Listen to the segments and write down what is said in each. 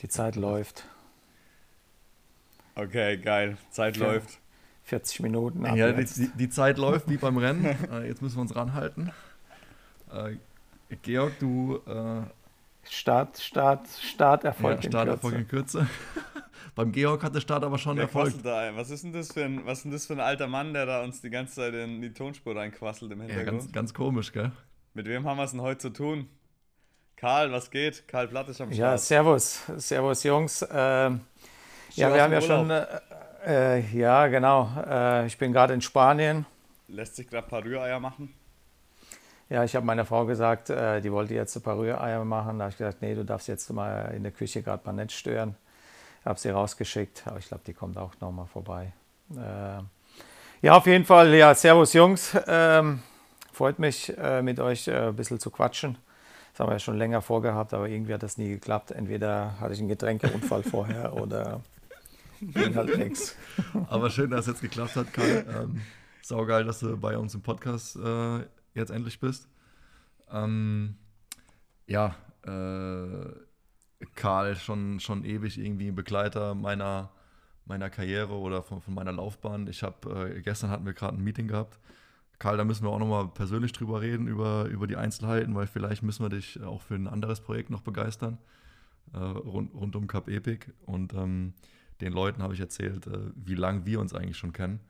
Die Zeit läuft. Okay, geil. Zeit Ja. läuft. 40 Minuten ab Ja, die, die, die Zeit läuft wie beim Rennen. Äh, jetzt müssen wir uns ranhalten. Äh, Georg, du äh, Start, Start, Starterfolg ja, in Starterfolg Kürze. in Kürze. beim Georg hat der Start aber schon Erfolg. da? Was ist denn das für ein, was ist denn das für ein alter Mann, der da uns die ganze Zeit in die Tonspur reinquasselt im Ja, Hintergrund? ganz, ganz komisch, gell? Mit wem haben wir es denn heute zu tun? Karl, was geht? Karl Platt ist am Ja, Start. servus, servus Jungs. Ähm, ja, wir haben ja schon, äh, äh, ja genau, äh, ich bin gerade in Spanien. Lässt sich gerade ein paar Rühreier machen. Ja, ich habe meiner Frau gesagt, äh, die wollte jetzt ein paar Rühreier machen. Da habe ich gesagt, nee, du darfst jetzt mal in der Küche gerade mal nicht stören. Habe sie rausgeschickt, aber ich glaube, die kommt auch noch mal vorbei. Äh, ja, auf jeden Fall, ja, servus Jungs. Ähm, freut mich, äh, mit euch äh, ein bisschen zu quatschen. Das haben wir ja schon länger vorgehabt, aber irgendwie hat das nie geklappt. Entweder hatte ich einen Getränkeunfall vorher oder ging halt nichts. Aber schön, dass es jetzt geklappt hat, Karl. Ähm, saugeil, dass du bei uns im Podcast äh, jetzt endlich bist. Ähm, ja, äh, Karl, schon, schon ewig irgendwie ein Begleiter meiner, meiner Karriere oder von, von meiner Laufbahn. Ich habe, äh, gestern hatten wir gerade ein Meeting gehabt. Karl, da müssen wir auch nochmal persönlich drüber reden, über, über die Einzelheiten, weil vielleicht müssen wir dich auch für ein anderes Projekt noch begeistern, äh, rund, rund um Cup Epic. Und ähm, den Leuten habe ich erzählt, äh, wie lange wir uns eigentlich schon kennen.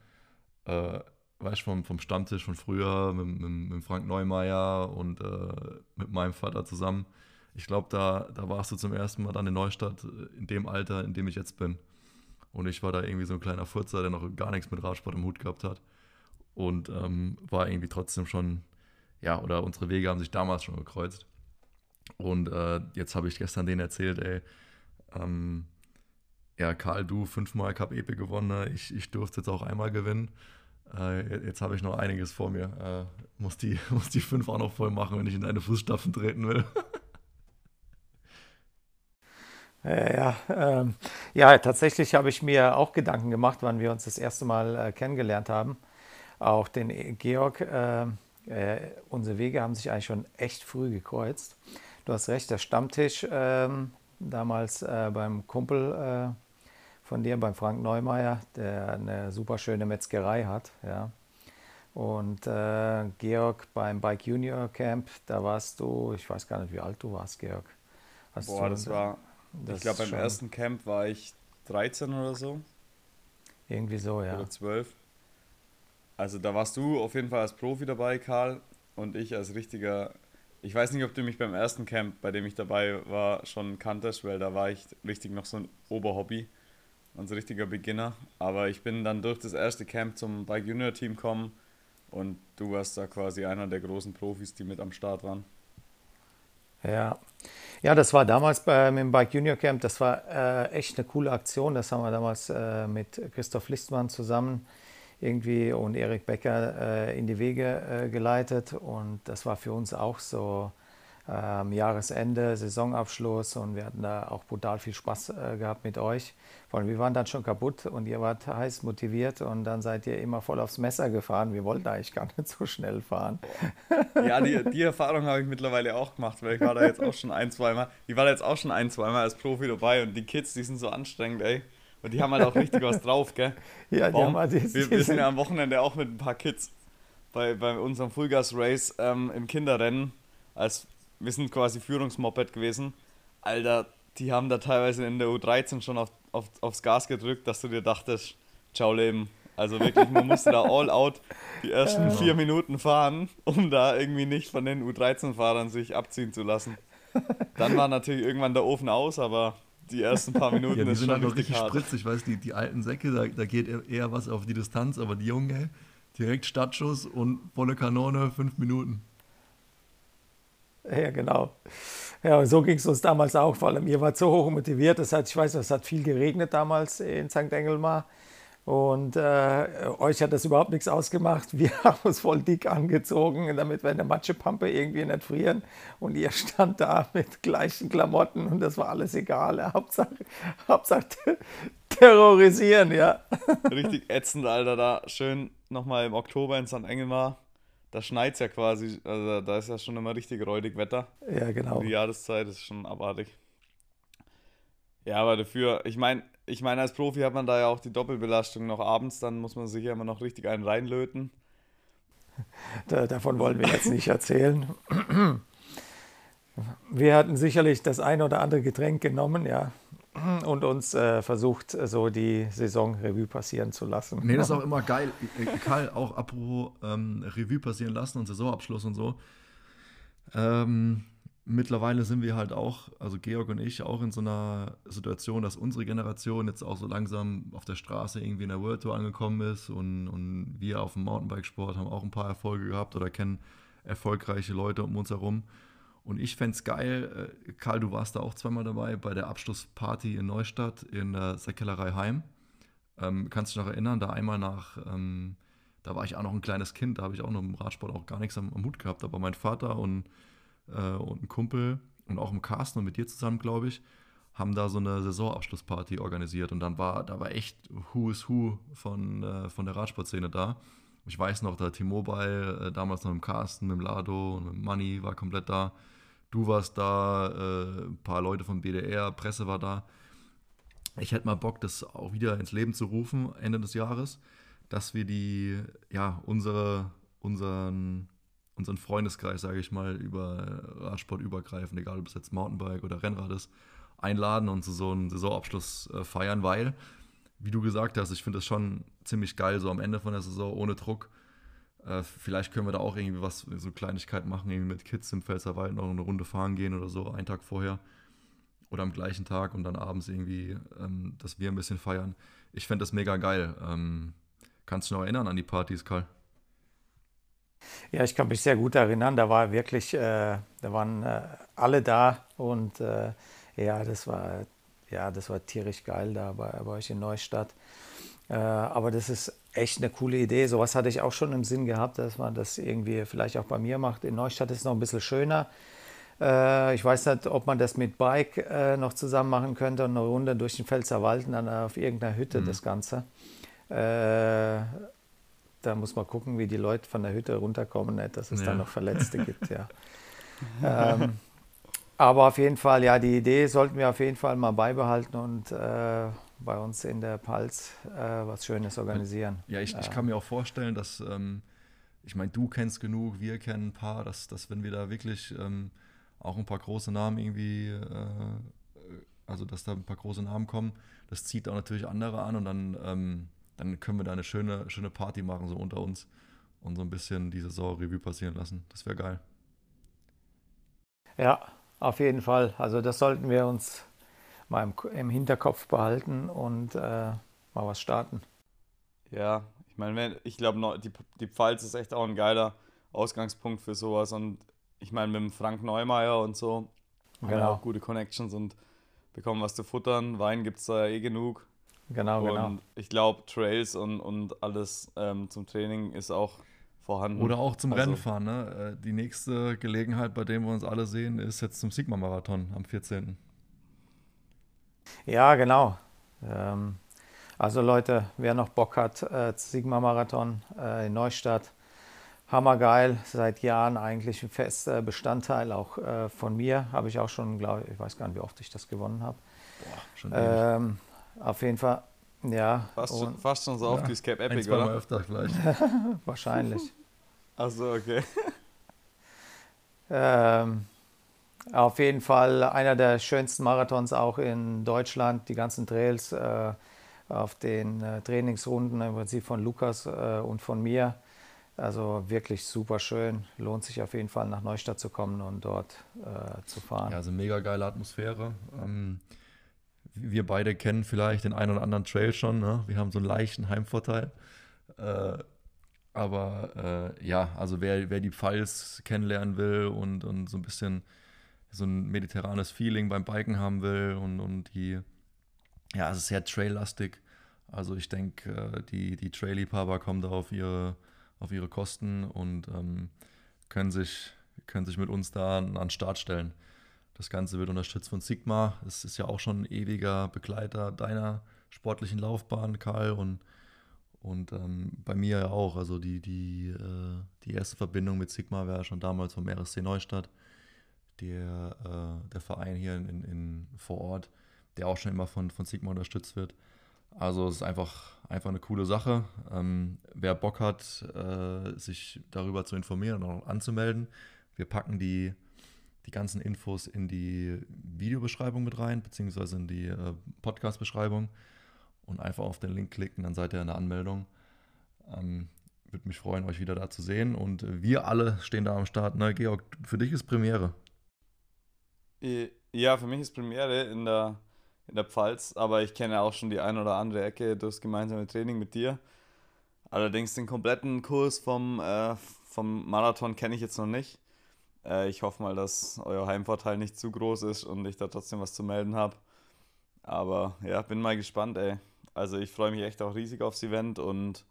Äh, weißt du, vom, vom Stammtisch von früher mit, mit, mit Frank Neumeier und äh, mit meinem Vater zusammen. Ich glaube, da, da warst du zum ersten Mal dann in Neustadt, äh, in dem Alter, in dem ich jetzt bin. Und ich war da irgendwie so ein kleiner Furzer, der noch gar nichts mit Radsport im Hut gehabt hat. Und ähm, war irgendwie trotzdem schon, ja, oder unsere Wege haben sich damals schon gekreuzt. Und äh, jetzt habe ich gestern denen erzählt, ey, ähm, ja, Karl, du fünfmal Cup Epic gewonnen, ne? ich, ich durfte jetzt auch einmal gewinnen. Äh, jetzt habe ich noch einiges vor mir. Äh, muss, die, muss die fünf auch noch voll machen, wenn ich in deine Fußstapfen treten will. Ja, ja, ähm, ja, tatsächlich habe ich mir auch Gedanken gemacht, wann wir uns das erste Mal äh, kennengelernt haben. Auch den E- Georg, äh, äh, unsere Wege haben sich eigentlich schon echt früh gekreuzt. Du hast recht, der Stammtisch ähm, damals äh, beim Kumpel äh, von dir, beim Frank Neumeier, der eine super schöne Metzgerei hat. Ja. Und äh, Georg beim Bike Junior Camp, da warst du, ich weiß gar nicht, wie alt du warst, Georg. Hast Boah, das war, das ich glaube, beim ersten Camp war ich 13 oder so. Irgendwie so, ja. Oder 12. Also da warst du auf jeden Fall als Profi dabei, Karl. Und ich als richtiger. Ich weiß nicht, ob du mich beim ersten Camp, bei dem ich dabei war, schon kanntest, weil da war ich richtig noch so ein Oberhobby und so richtiger Beginner. Aber ich bin dann durch das erste Camp zum Bike Junior Team gekommen und du warst da quasi einer der großen Profis, die mit am Start waren. Ja. Ja, das war damals beim im Bike Junior Camp, das war äh, echt eine coole Aktion. Das haben wir damals äh, mit Christoph Listmann zusammen irgendwie und Erik Becker äh, in die Wege äh, geleitet. Und das war für uns auch so ähm, Jahresende, Saisonabschluss und wir hatten da auch brutal viel Spaß äh, gehabt mit euch. Vor allem, wir waren dann schon kaputt und ihr wart heiß motiviert und dann seid ihr immer voll aufs Messer gefahren. Wir wollten eigentlich gar nicht so schnell fahren. Ja, die, die Erfahrung habe ich mittlerweile auch gemacht, weil ich war da jetzt auch schon ein, zweimal. Ich war da jetzt auch schon ein, zweimal als Profi dabei und die Kids, die sind so anstrengend, ey. Und die haben halt auch richtig was drauf, gell? Ja, die haben halt die- wir, wir sind ja am Wochenende auch mit ein paar Kids bei, bei unserem Fullgas Race ähm, im Kinderrennen. Als, wir sind quasi Führungsmoped gewesen. Alter, die haben da teilweise in der U13 schon auf, auf, aufs Gas gedrückt, dass du dir dachtest, ciao Leben. Also wirklich, man musste da all out die ersten vier Minuten fahren, um da irgendwie nicht von den U13-Fahrern sich abziehen zu lassen. Dann war natürlich irgendwann der Ofen aus, aber die ersten paar Minuten Ja, die ist sind schon halt noch richtig richtig hart. spritzig, weißt du, die, die alten Säcke, da, da geht eher- eher was auf die Distanz, aber die Jungen, direkt Startschuss und volle Kanone, fünf Minuten. Ja, genau. Ja, so ging es uns damals auch. Vor allem, ihr wart so hoch motiviert. Das hat, ich weiß, es hat viel geregnet damals in St. Engelmar. Und äh, euch hat das überhaupt nichts ausgemacht. Wir haben uns voll dick angezogen, damit wir in der Matschepampe irgendwie nicht frieren. Und ihr stand da mit gleichen Klamotten und das war alles egal. Hauptsache, Hauptsache terrorisieren, ja. Richtig ätzend, Alter, da schön nochmal im Oktober in St. Engelmar. Da schneit es ja quasi, also da ist ja schon immer richtig räudig Wetter. Ja, genau. Die Jahreszeit ist schon abartig. Ja, aber dafür, ich meine, ich meine, als Profi hat man da ja auch die Doppelbelastung noch abends, dann muss man sich ja immer noch richtig einen reinlöten. Da, davon wollen wir jetzt nicht erzählen. Wir hatten sicherlich das ein oder andere Getränk genommen, ja, und uns äh, versucht, so die Saison Revue passieren zu lassen. Nee, das ist auch immer geil. Äh, Karl, auch apropos ähm, Revue passieren lassen und Saisonabschluss und so. Ähm, mittlerweile sind wir halt auch, also Georg und ich, auch in so einer Situation, dass unsere Generation jetzt auch so langsam auf der Straße irgendwie in der World Tour angekommen ist und, und wir auf dem Mountainbikesport haben auch ein paar Erfolge gehabt oder kennen erfolgreiche Leute um uns herum. Und ich fände es geil, äh, Karl, du warst da auch zweimal dabei, bei der Abschlussparty in Neustadt in der Säckellerei Heim. Ähm, kannst du dich noch erinnern, da einmal nach, ähm, da war ich auch noch ein kleines Kind, da habe ich auch noch im Radsport auch gar nichts am, am Hut gehabt, aber mein Vater und, äh, und ein Kumpel und auch im Carsten und mit dir zusammen, glaube ich, haben da so eine Saisonabschlussparty organisiert und dann war, da war echt Who is Who von, äh, von der Radsportszene da. Ich weiß noch, da T-Mobile, äh, damals noch mit Carsten, mit Lado und mit Money war komplett da. Du warst da, äh, ein paar Leute vom BDR, Presse war da. Ich hätte mal Bock, das auch wieder ins Leben zu rufen, Ende des Jahres, dass wir die, ja, unsere, unseren, unseren Freundeskreis, sage ich mal, über Radsport übergreifend, egal ob es jetzt Mountainbike oder Rennrad ist, einladen und so einen Saisonabschluss äh, feiern, weil, wie du gesagt hast, ich finde es schon ziemlich geil, so am Ende von der Saison ohne Druck äh, vielleicht können wir da auch irgendwie was, so Kleinigkeiten machen, irgendwie mit Kids im Pfälzerwald noch eine Runde fahren gehen oder so, einen Tag vorher oder am gleichen Tag und dann abends irgendwie, ähm, dass wir ein bisschen feiern. Ich fände das mega geil. Ähm, kannst du noch erinnern an die Partys, Karl? Ja, ich kann mich sehr gut erinnern. Da war wirklich, äh, da waren äh, alle da und äh, ja, das war, ja, das war tierisch geil da bei, bei euch in Neustadt. Äh, aber das ist echt eine coole Idee. Sowas hatte ich auch schon im Sinn gehabt, dass man das irgendwie vielleicht auch bei mir macht. In Neustadt ist es noch ein bisschen schöner. Äh, ich weiß nicht, ob man das mit Bike äh, noch zusammen machen könnte und eine Runde durch den Pfälzerwald und dann auf irgendeiner Hütte mhm. das Ganze. Äh, da muss man gucken, wie die Leute von der Hütte runterkommen, nicht, dass es ja. da noch Verletzte gibt. Ja. ähm, aber auf jeden Fall, ja, die Idee sollten wir auf jeden Fall mal beibehalten und äh, bei uns in der Palz äh, was Schönes organisieren. Ja, ich, ich kann mir auch vorstellen, dass, ähm, ich meine, du kennst genug, wir kennen ein paar, dass, dass wenn wir da wirklich ähm, auch ein paar große Namen irgendwie, äh, also dass da ein paar große Namen kommen, das zieht auch natürlich andere an und dann, ähm, dann können wir da eine schöne, schöne Party machen, so unter uns und so ein bisschen die Saison Revue passieren lassen. Das wäre geil. Ja, auf jeden Fall. Also das sollten wir uns mal im, im Hinterkopf behalten und äh, mal was starten. Ja, ich meine, ich glaube, die, die Pfalz ist echt auch ein geiler Ausgangspunkt für sowas. Und ich meine, mit dem Frank Neumeier und so genau. haben wir genau. auch gute Connections und bekommen was zu futtern. Wein gibt es da eh genug. Genau, genau. und genau. ich glaube, Trails und, und alles ähm, zum Training ist auch vorhanden. Oder auch zum also, Rennfahren. Ne? Äh, die nächste Gelegenheit, bei der wir uns alle sehen, ist jetzt zum Sigma-Marathon am 14. Ja, genau. Ähm, also Leute, wer noch Bock hat, äh, Sigma Marathon äh, in Neustadt, hammergeil, seit Jahren eigentlich ein fester Bestandteil auch äh, von mir. Habe ich auch schon, glaube ich, ich weiß gar nicht, wie oft ich das gewonnen habe. Ähm, auf jeden Fall, ja. Fast, und, schon, fast schon so oft ja, wie Escape Epic, oder? öfter vielleicht. Wahrscheinlich. Achso, okay. ähm, auf jeden Fall einer der schönsten Marathons auch in Deutschland. Die ganzen Trails äh, auf den äh, Trainingsrunden im Prinzip von Lukas äh, und von mir. Also wirklich super schön. Lohnt sich auf jeden Fall nach Neustadt zu kommen und dort äh, zu fahren. Ja, also mega geile Atmosphäre. Ähm, wir beide kennen vielleicht den einen oder anderen Trail schon. Ne? Wir haben so einen leichten Heimvorteil. Aber äh, ja, also wer, wer die Pfalz kennenlernen will und, und so ein bisschen so ein mediterranes Feeling beim Biken haben will und, und die, ja, es ist sehr traillastig. Also ich denke, äh, die, die Trail-Liebhaber kommen da auf ihre, auf ihre Kosten und ähm, können, sich, können sich mit uns da an den Start stellen. Das Ganze wird unterstützt von Sigma. Es ist ja auch schon ein ewiger Begleiter deiner sportlichen Laufbahn, Karl. Und, Und ähm, bei mir ja auch. Also die, die, äh, die erste Verbindung mit Sigma war ja schon damals vom RSC Neustadt, der, äh, der Verein hier in, in, vor Ort, der auch schon immer von, von Sigma unterstützt wird. Also es ist einfach, einfach eine coole Sache. Ähm, wer Bock hat, äh, sich darüber zu informieren und auch anzumelden, wir packen die, die ganzen Infos in die Videobeschreibung mit rein, beziehungsweise in die äh, Podcast-Beschreibung und einfach auf den Link klicken, dann seid ihr in der Anmeldung. Ähm, Würde mich freuen, euch wieder da zu sehen. Und wir alle stehen da am Start. Ne, Georg, für dich ist Premiere. Ja, für mich ist Premiere in der, in der Pfalz, aber ich kenne auch schon die ein oder andere Ecke durchs gemeinsame Training mit dir. Allerdings den kompletten Kurs vom, äh, vom Marathon kenne ich jetzt noch nicht. Äh, ich hoffe mal, dass euer Heimvorteil nicht zu groß ist und ich da trotzdem was zu melden habe. Aber ja, bin mal gespannt, ey. Also ich freue mich echt auch riesig aufs Event und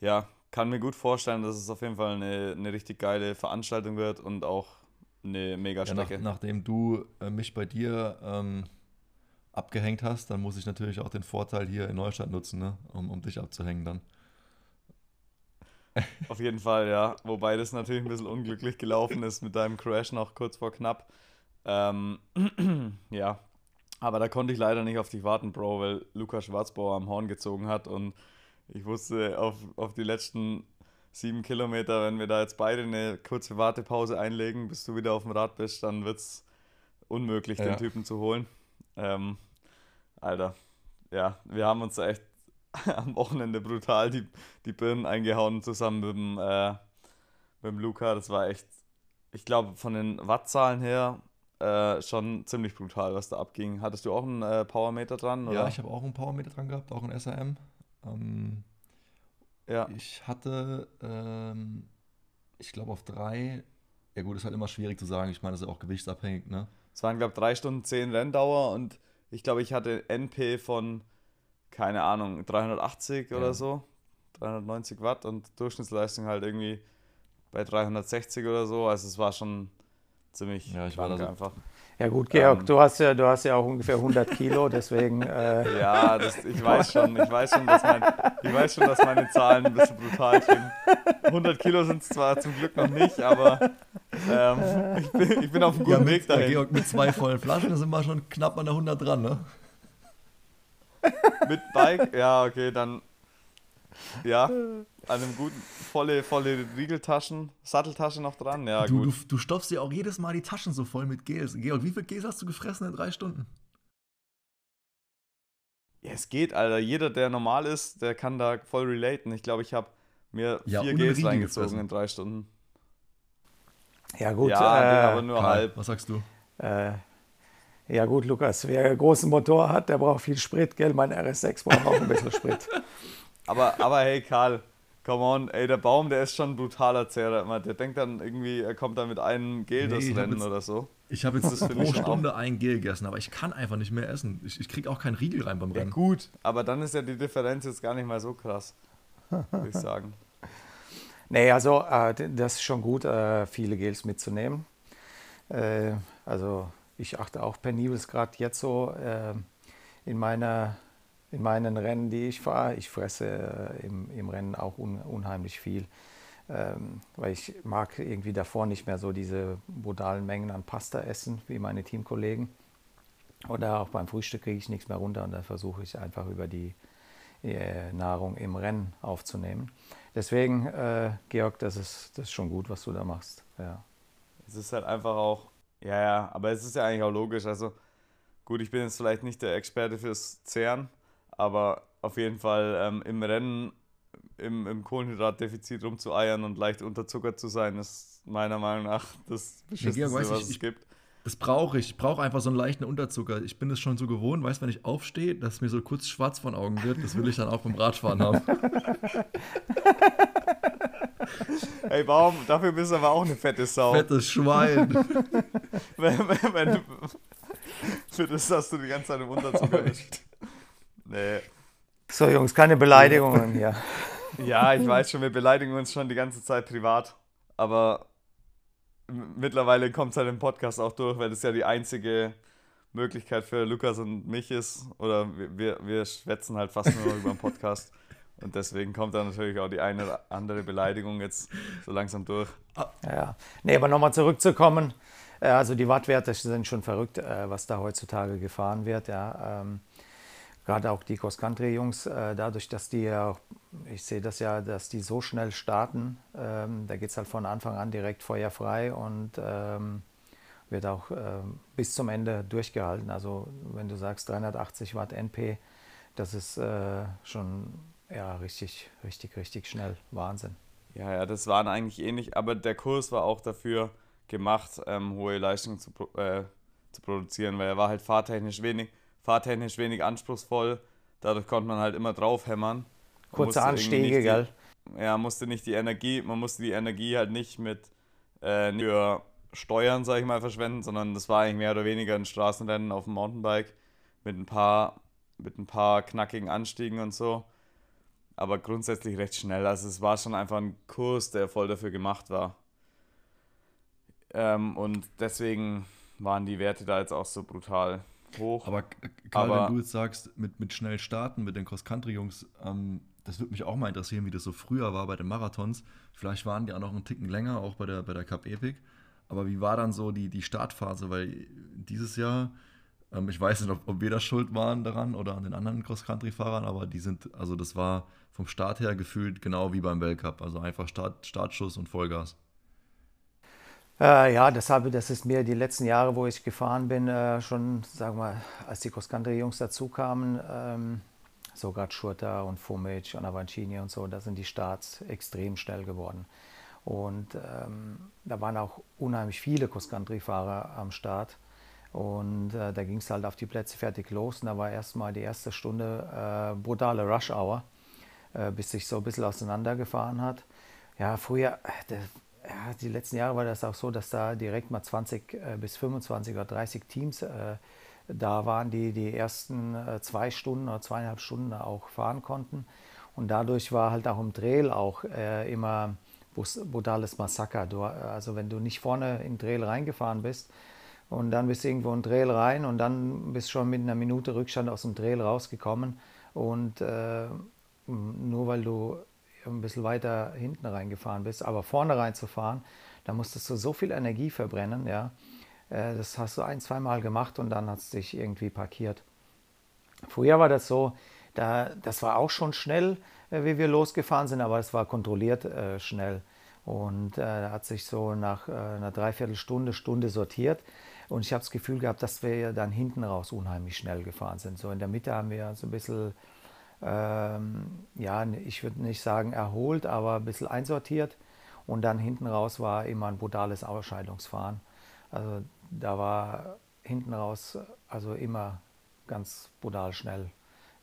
ja, kann mir gut vorstellen, dass es auf jeden Fall eine, eine richtig geile Veranstaltung wird und auch eine Mega-Strecke. Ja, nach, nachdem du äh, mich bei dir ähm, abgehängt hast, dann muss ich natürlich auch den Vorteil hier in Neustadt nutzen, ne? um, um dich abzuhängen dann. Auf jeden Fall, ja. Wobei das natürlich ein bisschen unglücklich gelaufen ist mit deinem Crash noch kurz vor knapp. Ähm, ja, aber da konnte ich leider nicht auf dich warten, Bro, weil Lukas Schwarzbauer am Horn gezogen hat und ich wusste auf, auf die letzten sieben Kilometer, wenn wir da jetzt beide eine kurze Wartepause einlegen, bis du wieder auf dem Rad bist, dann wird es unmöglich, ja. den Typen zu holen. Ähm, Alter, ja, wir haben uns da echt am Wochenende brutal die, die Birnen eingehauen zusammen mit dem, äh, mit dem Luca. Das war echt, ich glaube, von den Wattzahlen her äh, schon ziemlich brutal, was da abging. Hattest du auch einen äh, Powermeter dran? Oder? Ja, ich habe auch einen Powermeter dran gehabt, auch ein SRM. Ähm, ja. Ich hatte, ähm, ich glaube, auf drei. Ja, gut, ist halt immer schwierig zu sagen. Ich meine, das ist ja auch gewichtsabhängig, ne? Es waren, glaube ich, drei Stunden zehn Renndauer und ich glaube, ich hatte NP von, keine Ahnung, 380 ja. oder so. 390 Watt und Durchschnittsleistung halt irgendwie bei 360 oder so. Also es war schon ziemlich ja, ich war da so einfach. Ja gut, Georg, ähm, du, hast ja, du hast ja auch ungefähr 100 Kilo, deswegen... Äh ja, das, ich, weiß schon, ich, weiß schon, dass mein, ich weiß schon, dass meine Zahlen ein bisschen brutal sind. 100 Kilo sind es zwar zum Glück noch nicht, aber ähm, ich, bin, ich bin auf einem guten ja, mit, Weg dahin. Georg, mit zwei vollen Flaschen sind wir schon knapp an der 100 dran, ne? Mit Bike? Ja, okay, dann... Ja, an einem guten, volle, volle Riegeltaschen, Satteltasche noch dran. Ja, du, gut. Du, du stopfst dir auch jedes Mal die Taschen so voll mit Gels. Georg, wie viel Gels hast du gefressen in drei Stunden? Ja, es geht, Alter. Jeder, der normal ist, der kann da voll relaten. Ich glaube, ich habe mir ja, vier Gels reingezogen in drei Stunden. Ja, gut. Ja, äh, aber nur Karl, halb. Was sagst du? Äh, ja, gut, Lukas. Wer einen großen Motor hat, der braucht viel Sprit, gell? Mein RS6 braucht auch ein bisschen Sprit. Aber, aber hey, Karl, Come on, ey, der Baum, der ist schon ein brutaler Zehrer immer. Der denkt dann irgendwie, er kommt dann mit einem Gel nee, das Rennen oder so. Ich habe jetzt das pro Stunde ein Gel gegessen, aber ich kann einfach nicht mehr essen. Ich, ich kriege auch keinen Riegel rein beim Rennen. Ja, gut, aber dann ist ja die Differenz jetzt gar nicht mal so krass, würde ich sagen. Nee, also äh, das ist schon gut, äh, viele Gels mitzunehmen. Äh, also ich achte auch penibels gerade jetzt so äh, in meiner in meinen Rennen, die ich fahre. Ich fresse äh, im, im Rennen auch un, unheimlich viel, ähm, weil ich mag irgendwie davor nicht mehr so diese brutalen Mengen an Pasta essen wie meine Teamkollegen. Oder auch beim Frühstück kriege ich nichts mehr runter und dann versuche ich einfach über die äh, Nahrung im Rennen aufzunehmen. Deswegen, äh, Georg, das ist, das ist schon gut, was du da machst. Ja. Es ist halt einfach auch, ja, ja, aber es ist ja eigentlich auch logisch. Also gut, ich bin jetzt vielleicht nicht der Experte fürs Zehren, aber auf jeden Fall ähm, im Rennen im, im Kohlenhydratdefizit rumzueiern und leicht unterzuckert zu sein, ist meiner Meinung nach das Beschissenste, ja, was ich, es gibt. Das brauche ich. Ich brauche einfach so einen leichten Unterzucker. Ich bin es schon so gewohnt, weißt wenn ich aufstehe, dass mir so kurz schwarz von Augen wird. Das will ich dann auch beim Radfahren haben. Ey, Baum, dafür bist du aber auch eine fette Sau. Fettes Schwein. wenn, wenn, wenn, für das, dass du die ganze Zeit im Unterzucker bist. Nee. So, Jungs, keine Beleidigungen hier. Ja, ich weiß schon, wir beleidigen uns schon die ganze Zeit privat. Aber mittlerweile kommt es halt im Podcast auch durch, weil das ja die einzige Möglichkeit für Lukas und mich ist. Oder wir, wir schwätzen halt fast nur über den Podcast. Und deswegen kommt da natürlich auch die eine oder andere Beleidigung jetzt so langsam durch. Ja, nee, aber nochmal zurückzukommen. Äh, also die Wattwerte sind schon verrückt, äh, was da heutzutage gefahren wird. Ja. Gerade auch die Cross-Country-Jungs, äh, dadurch, dass die ja, ich sehe das ja, dass die so schnell starten, ähm, da geht es halt von Anfang an direkt feuerfrei und ähm, wird auch ähm, bis zum Ende durchgehalten. Also wenn du sagst 380 Watt NP, das ist äh, schon ja, richtig, richtig, richtig schnell. Wahnsinn. Ja, ja, das waren eigentlich ähnlich, aber der Kurs war auch dafür gemacht, ähm, hohe Leistungen zu, äh, zu produzieren, weil er war halt fahrtechnisch wenig fahrtechnisch wenig anspruchsvoll. Dadurch konnte man halt immer draufhämmern. Kurze Anstiege, gell? Ja, musste nicht die Energie, man musste die Energie halt nicht mit äh, für Steuern, sag ich mal, verschwenden, sondern das war eigentlich mehr oder weniger ein Straßenrennen auf dem Mountainbike mit ein paar, mit ein paar knackigen Anstiegen und so. Aber grundsätzlich recht schnell. Also es war schon einfach ein Kurs, der voll dafür gemacht war. Ähm, und deswegen waren die Werte da jetzt auch so brutal hoch. Aber Karl, aber, wenn du jetzt sagst, mit, mit schnell starten, mit den Cross-Country-Jungs, ähm, das würde mich auch mal interessieren, wie das so früher war bei den Marathons. Vielleicht waren die auch noch einen Ticken länger, auch bei der, bei der Cup Epic. Aber wie war dann so die, die Startphase? Weil dieses Jahr, ähm, ich weiß nicht, ob, ob wir da schuld waren daran oder an den anderen Cross-Country-Fahrern, aber die sind, also das war vom Start her gefühlt genau wie beim Weltcup. Also einfach Start, Startschuss und Vollgas. Äh, ja, deshalb, das ist mir die letzten Jahre, wo ich gefahren bin, äh, schon, sagen wir, als die Cross-Country-Jungs dazu kamen, ähm, so gerade Schurter und Fumic und Avancini und so, da sind die Starts extrem schnell geworden. Und ähm, da waren auch unheimlich viele Cross-Country-Fahrer am Start. Und äh, da ging es halt auf die Plätze fertig los. Und da war erstmal die erste Stunde äh, brutale Rush-Hour, äh, bis sich so ein bisschen auseinandergefahren hat. Ja, früher, äh, ja, die letzten Jahre war das auch so, dass da direkt mal 20 äh, bis 25 oder 30 Teams äh, da waren, die die ersten äh, zwei Stunden oder zweieinhalb Stunden auch fahren konnten. Und dadurch war halt auch im Trail auch äh, immer brutales Massaker. Du, also wenn du nicht vorne in den Trail reingefahren bist und dann bist du irgendwo in den Trail rein und dann bist du schon mit einer Minute Rückstand aus dem Trail rausgekommen und äh, nur weil du ein bisschen weiter hinten reingefahren bist, aber vorne reinzufahren, da musstest du so viel Energie verbrennen, ja. Äh, das hast du ein, zweimal gemacht und dann hat es dich irgendwie parkiert. Früher war das so, da, das war auch schon schnell, äh, wie wir losgefahren sind, aber es war kontrolliert äh, schnell. Und äh, da hat sich so nach äh, einer Dreiviertelstunde, Stunde sortiert. Und ich habe das Gefühl gehabt, dass wir dann hinten raus unheimlich schnell gefahren sind. So in der Mitte haben wir so ein bisschen ähm, ja, ich würde nicht sagen erholt, aber ein bisschen einsortiert. Und dann hinten raus war immer ein brutales Ausscheidungsfahren. Also da war hinten raus also immer ganz brutal schnell,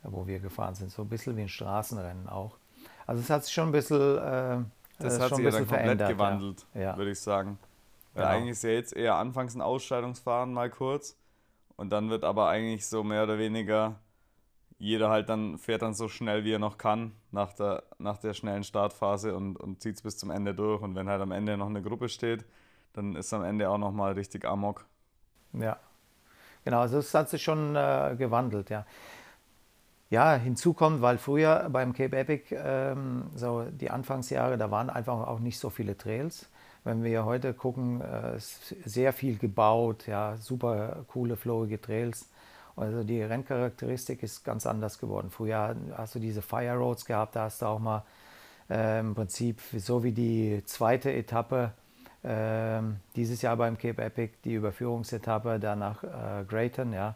wo wir gefahren sind. So ein bisschen wie ein Straßenrennen auch. Also es hat sich schon ein bisschen, äh, das hat sich ja dann komplett gewandelt, ja. würde ich sagen. Weil genau. eigentlich ist ja jetzt eher anfangs ein Ausscheidungsfahren mal kurz und dann wird aber eigentlich so mehr oder weniger jeder halt dann fährt dann so schnell, wie er noch kann, nach der, nach der schnellen Startphase und, und zieht es bis zum Ende durch. Und wenn halt am Ende noch eine Gruppe steht, dann ist am Ende auch nochmal richtig Amok. Ja, genau, also es hat sich schon äh, gewandelt, ja. Ja, hinzu kommt, weil früher beim Cape Epic, ähm, so die Anfangsjahre, da waren einfach auch nicht so viele Trails. Wenn wir heute gucken, äh, sehr viel gebaut, ja, super coole, flowige Trails. Also die Renncharakteristik ist ganz anders geworden. Früher hast du diese Fire Roads gehabt, da hast du auch mal äh, im Prinzip so wie die zweite Etappe äh, dieses Jahr beim Cape Epic, die Überführungsetappe da nach äh, Grayton, ja,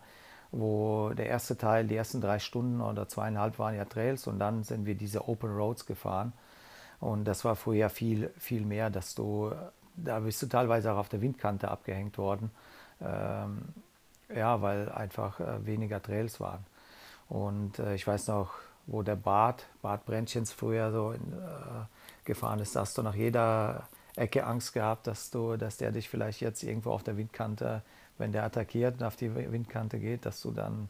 wo der erste Teil, die ersten drei Stunden oder zweieinhalb waren ja Trails und dann sind wir diese Open Roads gefahren. Und das war früher viel, viel mehr, dass du, da bist du teilweise auch auf der Windkante abgehängt worden. Ähm, ja, weil einfach äh, weniger Trails waren. Und äh, ich weiß noch, wo der Bart, Bart Brentchens früher so in, äh, gefahren ist, hast du nach jeder Ecke Angst gehabt, dass du, dass der dich vielleicht jetzt irgendwo auf der Windkante, wenn der attackiert und auf die Windkante geht, dass du dann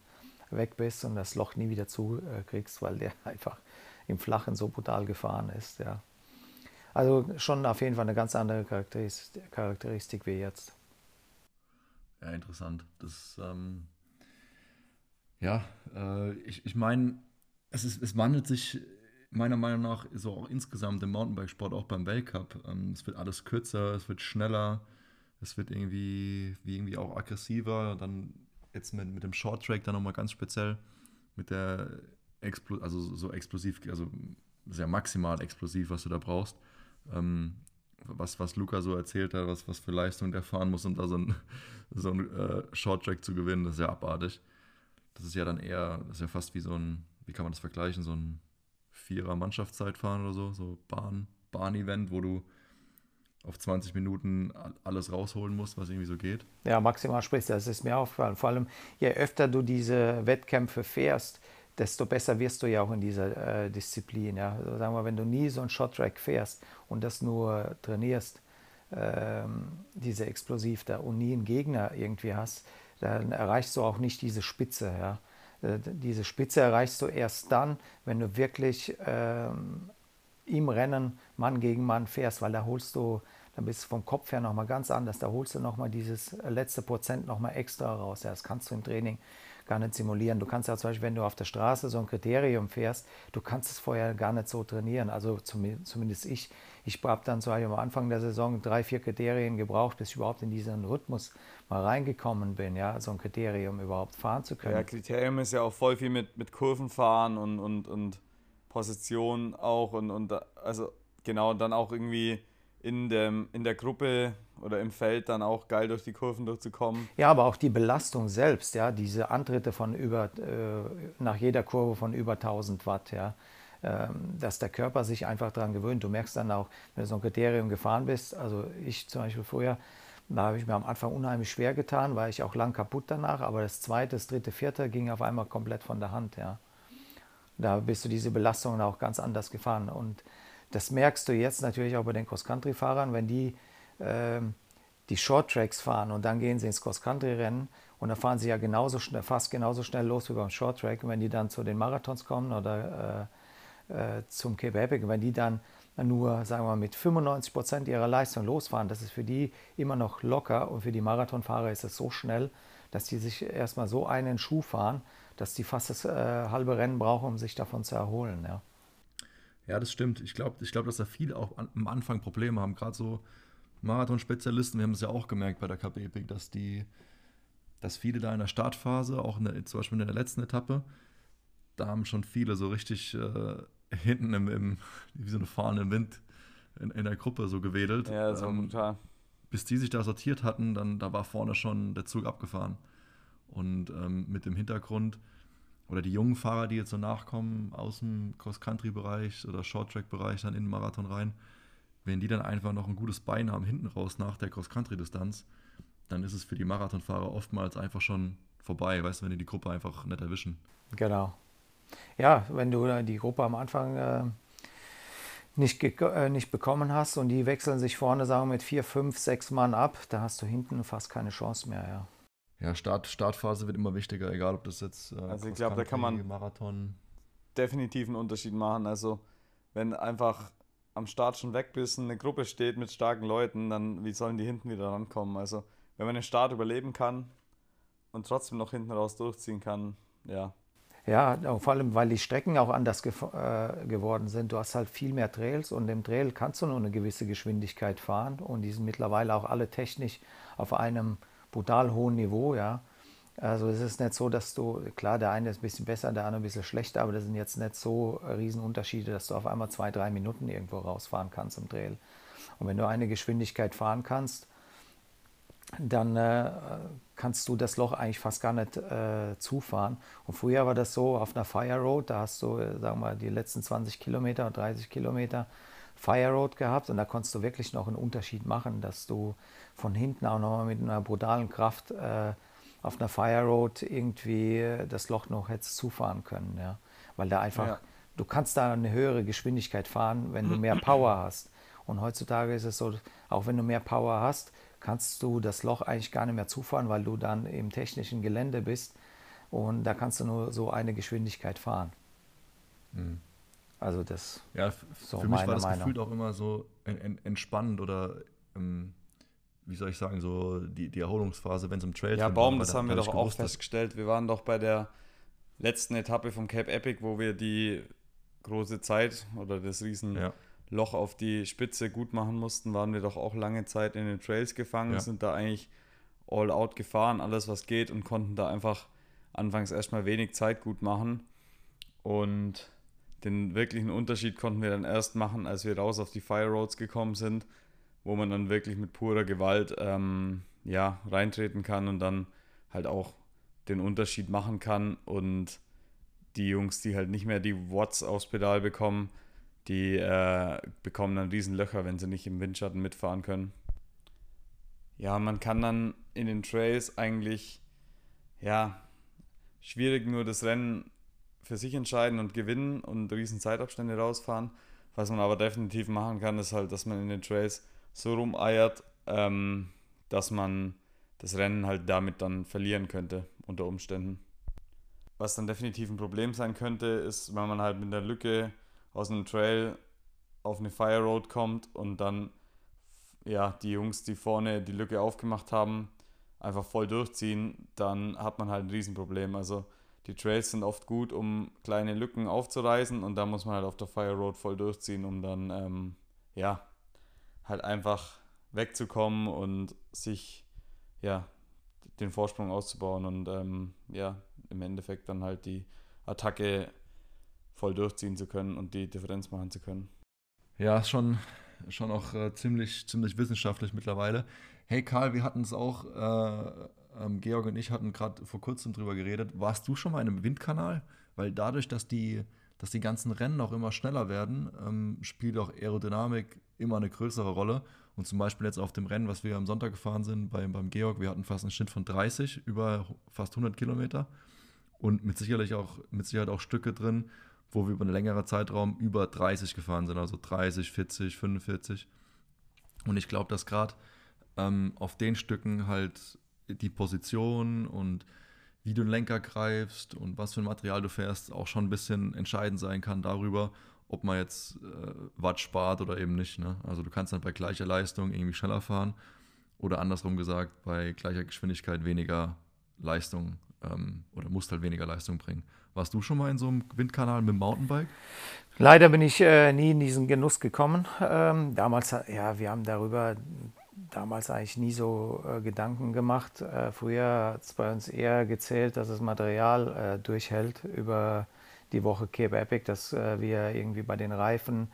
weg bist und das Loch nie wieder zukriegst, weil der einfach im Flachen so brutal gefahren ist. Ja. Also schon auf jeden Fall eine ganz andere Charakteristik, Charakteristik wie jetzt. Ja, interessant. Das, ähm, ja, äh, ich, ich meine, es, es wandelt sich meiner Meinung nach so auch insgesamt im Mountainbikesport, auch beim Weltcup, ähm, es wird alles kürzer, es wird schneller, es wird irgendwie, wie irgendwie auch aggressiver. Dann jetzt mit, mit dem Short Track dann nochmal ganz speziell mit der Explo also so explosiv, also sehr maximal explosiv, was du da brauchst. Ähm, was, was Luca so erzählt hat, was, was für Leistung der fahren muss, um da so ein, so ein äh, Short Track zu gewinnen, das ist ja abartig. Das ist ja dann eher, das ist ja fast wie so ein, wie kann man das vergleichen, so ein Vierer Mannschaftszeitfahren oder so, so Bahn, Bahn-Event, wo du auf 20 Minuten alles rausholen musst, was irgendwie so geht. Ja, maximal sprichst du, das ist mir aufgefallen. Vor allem, je öfter du diese Wettkämpfe fährst, desto besser wirst du ja auch in dieser äh, Disziplin. Ja? Also sagen wir, wenn du nie so einen Short-Track fährst und das nur trainierst, ähm, diese Explosiv da und nie einen Gegner irgendwie hast, dann erreichst du auch nicht diese Spitze. Ja? Äh, diese Spitze erreichst du erst dann, wenn du wirklich ähm, im Rennen Mann gegen Mann fährst, weil da holst du, dann bist du vom Kopf her nochmal ganz anders. Da holst du nochmal dieses letzte Prozent nochmal extra raus. Ja, das kannst du im Training gar nicht simulieren. Du kannst ja zum Beispiel, wenn du auf der Straße so ein Kriterium fährst, du kannst es vorher gar nicht so trainieren. Also zumindest ich. Ich habe dann so am Anfang der Saison drei, vier Kriterien gebraucht, bis ich überhaupt in diesen Rhythmus mal reingekommen bin, ja, so ein Kriterium überhaupt fahren zu können. Ja, Kriterium ist ja auch voll viel mit, mit Kurvenfahren und, und, und Position auch und, und also genau, dann auch irgendwie in, dem, in der Gruppe oder im Feld dann auch geil durch die Kurven durchzukommen. Ja, aber auch die Belastung selbst, ja, diese Antritte von über, äh, nach jeder Kurve von über 1000 Watt, ja, ähm, dass der Körper sich einfach daran gewöhnt. Du merkst dann auch, wenn du so ein Kriterium gefahren bist, also ich zum Beispiel vorher, da habe ich mir am Anfang unheimlich schwer getan, war ich auch lang kaputt danach, aber das zweite, das dritte, vierte ging auf einmal komplett von der Hand, ja. Da bist du diese Belastungen auch ganz anders gefahren und das merkst du jetzt natürlich auch bei den Cross-Country-Fahrern, wenn die ähm, die Short-Tracks fahren und dann gehen sie ins Cross-Country-Rennen und dann fahren sie ja genauso schnell, fast genauso schnell los wie beim Short-Track. Und wenn die dann zu den Marathons kommen oder äh, äh, zum Cape Epic, wenn die dann nur, sagen wir mal, mit 95 Prozent ihrer Leistung losfahren, das ist für die immer noch locker und für die Marathonfahrer ist es so schnell, dass die sich erstmal so einen Schuh fahren, dass die fast das äh, halbe Rennen brauchen, um sich davon zu erholen. Ja. Ja, das stimmt. Ich glaube, ich glaub, dass da viele auch an, am Anfang Probleme haben. Gerade so Marathon-Spezialisten, wir haben es ja auch gemerkt bei der Cup Epic, dass die, dass viele da in der Startphase, auch der, zum Beispiel in der letzten Etappe, da haben schon viele so richtig äh, hinten im, im, wie so eine Fahne im Wind in, in der Gruppe so gewedelt. Ja, so ähm, total. Bis die sich da sortiert hatten, dann da war vorne schon der Zug abgefahren. Und ähm, mit dem Hintergrund, oder die jungen Fahrer, die jetzt so nachkommen aus dem Cross-Country-Bereich oder Short-Track-Bereich dann in den Marathon rein, wenn die dann einfach noch ein gutes Bein haben hinten raus nach der Cross-Country-Distanz, dann ist es für die Marathonfahrer oftmals einfach schon vorbei, weißt du, wenn die die Gruppe einfach nicht erwischen. Genau. Ja, wenn du die Gruppe am Anfang äh, nicht, äh, nicht bekommen hast und die wechseln sich vorne, sagen wir, mit vier, fünf, sechs Mann ab, da hast du hinten fast keine Chance mehr, ja ja, Start, Startphase wird immer wichtiger, egal ob das jetzt äh, also ich glaube, da kann man Marathon definitiv einen Unterschied machen. Also wenn einfach am Start schon weg bist, eine Gruppe steht mit starken Leuten, dann wie sollen die hinten wieder rankommen? Also wenn man den Start überleben kann und trotzdem noch hinten raus durchziehen kann, ja. Ja, vor allem, weil die Strecken auch anders ge äh, geworden sind. Du hast halt viel mehr Trails und im Trail kannst du nur eine gewisse Geschwindigkeit fahren und die sind mittlerweile auch alle technisch auf einem brutal hohen Niveau, ja. Also es ist nicht so, dass du, klar, der eine ist ein bisschen besser, der andere ein bisschen schlechter, aber das sind jetzt nicht so Riesenunterschiede, dass du auf einmal zwei, drei Minuten irgendwo rausfahren kannst im Trail. Und wenn du eine Geschwindigkeit fahren kannst, dann äh, kannst du das Loch eigentlich fast gar nicht äh, zufahren. Und früher war das so auf einer Fire Road, da hast du, äh, sagen wir mal, die letzten 20 Kilometer, 30 Kilometer Fire Road gehabt und da konntest du wirklich noch einen Unterschied machen, dass du von hinten auch nochmal mit einer brutalen Kraft äh, auf einer Fire Road irgendwie das Loch noch hättest zufahren können, ja. Weil da einfach, ja. du kannst da eine höhere Geschwindigkeit fahren, wenn du mehr Power hast. Und heutzutage ist es so, auch wenn du mehr Power hast, kannst du das Loch eigentlich gar nicht mehr zufahren, weil du dann im technischen Gelände bist und da kannst du nur so eine Geschwindigkeit fahren. Mhm. Also das ja, so für mich war das Meinung. Gefühl auch immer so entspannend oder ähm, wie soll ich sagen, so die, die Erholungsphase, wenn es im Trail Ja, Baum, war, das haben wir doch auch festgestellt. Wir waren doch bei der letzten Etappe vom Cape Epic, wo wir die große Zeit oder das riesen Ja. Loch auf die Spitze gut machen mussten, waren wir doch auch lange Zeit in den Trails gefangen, Ja. sind da eigentlich all out gefahren, alles was geht und konnten da einfach anfangs erstmal wenig Zeit gut machen. Und den wirklichen Unterschied konnten wir dann erst machen, als wir raus auf die Fire Roads gekommen sind, wo man dann wirklich mit purer Gewalt ähm, ja, reintreten kann und dann halt auch den Unterschied machen kann. Und die Jungs, die halt nicht mehr die Watts aufs Pedal bekommen, die äh, bekommen dann riesen Löcher, wenn sie nicht im Windschatten mitfahren können. Ja, man kann dann in den Trails eigentlich, ja, schwierig nur das Rennen für sich entscheiden und gewinnen und riesen Zeitabstände rausfahren. Was man aber definitiv machen kann, ist halt, dass man in den Trails so rumeiert, ähm, dass man das Rennen halt damit dann verlieren könnte, unter Umständen. Was dann definitiv ein Problem sein könnte, ist, wenn man halt mit der Lücke aus einem Trail auf eine Fire Road kommt und dann ja, die Jungs, die vorne die Lücke aufgemacht haben, einfach voll durchziehen, dann hat man halt ein Riesenproblem. Also die Trails sind oft gut, um kleine Lücken aufzureißen und da muss man halt auf der Fire Road voll durchziehen, um dann ähm, ja halt einfach wegzukommen und sich ja den Vorsprung auszubauen und ähm, ja im Endeffekt dann halt die Attacke voll durchziehen zu können und die Differenz machen zu können. Ja, schon, schon auch äh, ziemlich, ziemlich wissenschaftlich mittlerweile. Hey Karl, wir hatten es auch, äh, ähm, Georg und ich hatten gerade vor kurzem drüber geredet. Warst du schon mal in einem Windkanal? Weil dadurch, dass die, dass die ganzen Rennen auch immer schneller werden, ähm, spielt auch Aerodynamik immer eine größere Rolle. Und zum Beispiel jetzt auf dem Rennen, was wir am Sonntag gefahren sind, beim, beim Georg, wir hatten fast einen Schnitt von 30 über fast 100 Kilometer. Und mit sicherlich auch, mit Sicherheit auch Stücke drin, wo wir über einen längeren Zeitraum über 30 gefahren sind, also 30, 40, 45. Und ich glaube, dass gerade ähm, auf den Stücken halt die Position und wie du den Lenker greifst und was für ein Material du fährst, auch schon ein bisschen entscheidend sein kann darüber, ob man jetzt äh, Watt spart oder eben nicht. Ne? Also du kannst dann bei gleicher Leistung irgendwie schneller fahren oder andersrum gesagt, bei gleicher Geschwindigkeit weniger Leistung ähm, oder musst halt weniger Leistung bringen. Warst du schon mal in so einem Windkanal mit dem Mountainbike? Leider bin ich äh, nie in diesen Genuss gekommen. Ähm, damals, ja, wir haben darüber damals eigentlich nie so äh, Gedanken gemacht. Äh, früher hat es bei uns eher gezählt, dass das Material äh, durchhält über die Woche Cape Epic, dass äh, wir irgendwie bei den Reifen,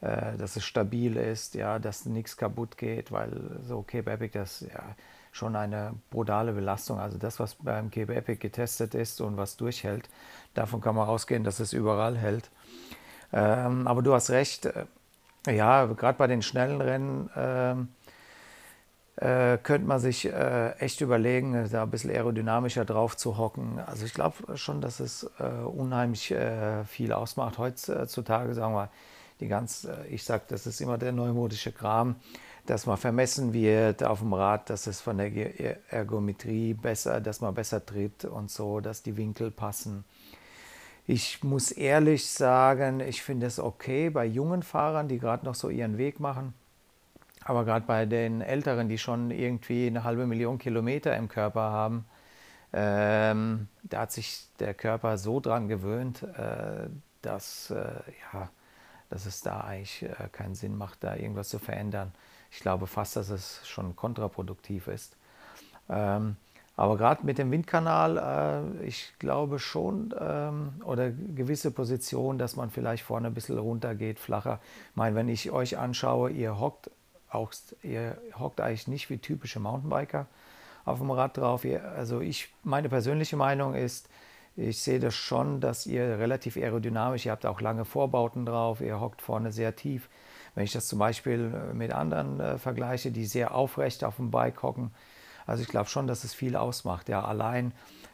äh, dass es stabil ist, ja, dass nichts kaputt geht, weil so Cape Epic, das ja schon eine brutale Belastung. Also das, was beim Cape Epic getestet ist und was durchhält, davon kann man ausgehen, dass es überall hält. Ähm, aber du hast recht, ja, gerade bei den schnellen Rennen ähm, äh, könnte man sich äh, echt überlegen, da ein bisschen aerodynamischer drauf zu hocken. Also ich glaube schon, dass es äh, unheimlich äh, viel ausmacht. Heutzutage sagen wir, die ganz, äh, ich sage, das ist immer der neumodische Kram, dass man vermessen wird auf dem Rad, dass es von der Ergometrie besser, dass man besser tritt und so, dass die Winkel passen. Ich muss ehrlich sagen, ich finde es okay bei jungen Fahrern, die gerade noch so ihren Weg machen. Aber gerade bei den Älteren, die schon irgendwie eine halbe Million Kilometer im Körper haben, ähm, da hat sich der Körper so dran gewöhnt, äh, dass, äh, ja, dass es da eigentlich äh, keinen Sinn macht, da irgendwas zu verändern. Ich glaube fast, dass es schon kontraproduktiv ist. Ähm, aber gerade mit dem Windkanal, äh, ich glaube schon, ähm, oder gewisse Positionen, dass man vielleicht vorne ein bisschen runter geht, flacher. Ich meine, wenn ich euch anschaue, ihr hockt, auch, ihr hockt eigentlich nicht wie typische Mountainbiker auf dem Rad drauf. Ihr, also ich, meine persönliche Meinung ist, ich sehe das schon, dass ihr relativ aerodynamisch, ihr habt auch lange Vorbauten drauf, ihr hockt vorne sehr tief. Wenn ich das zum Beispiel mit anderen äh, vergleiche, die sehr aufrecht auf dem Bike hocken, also ich glaube schon, dass es viel ausmacht. Ja, allein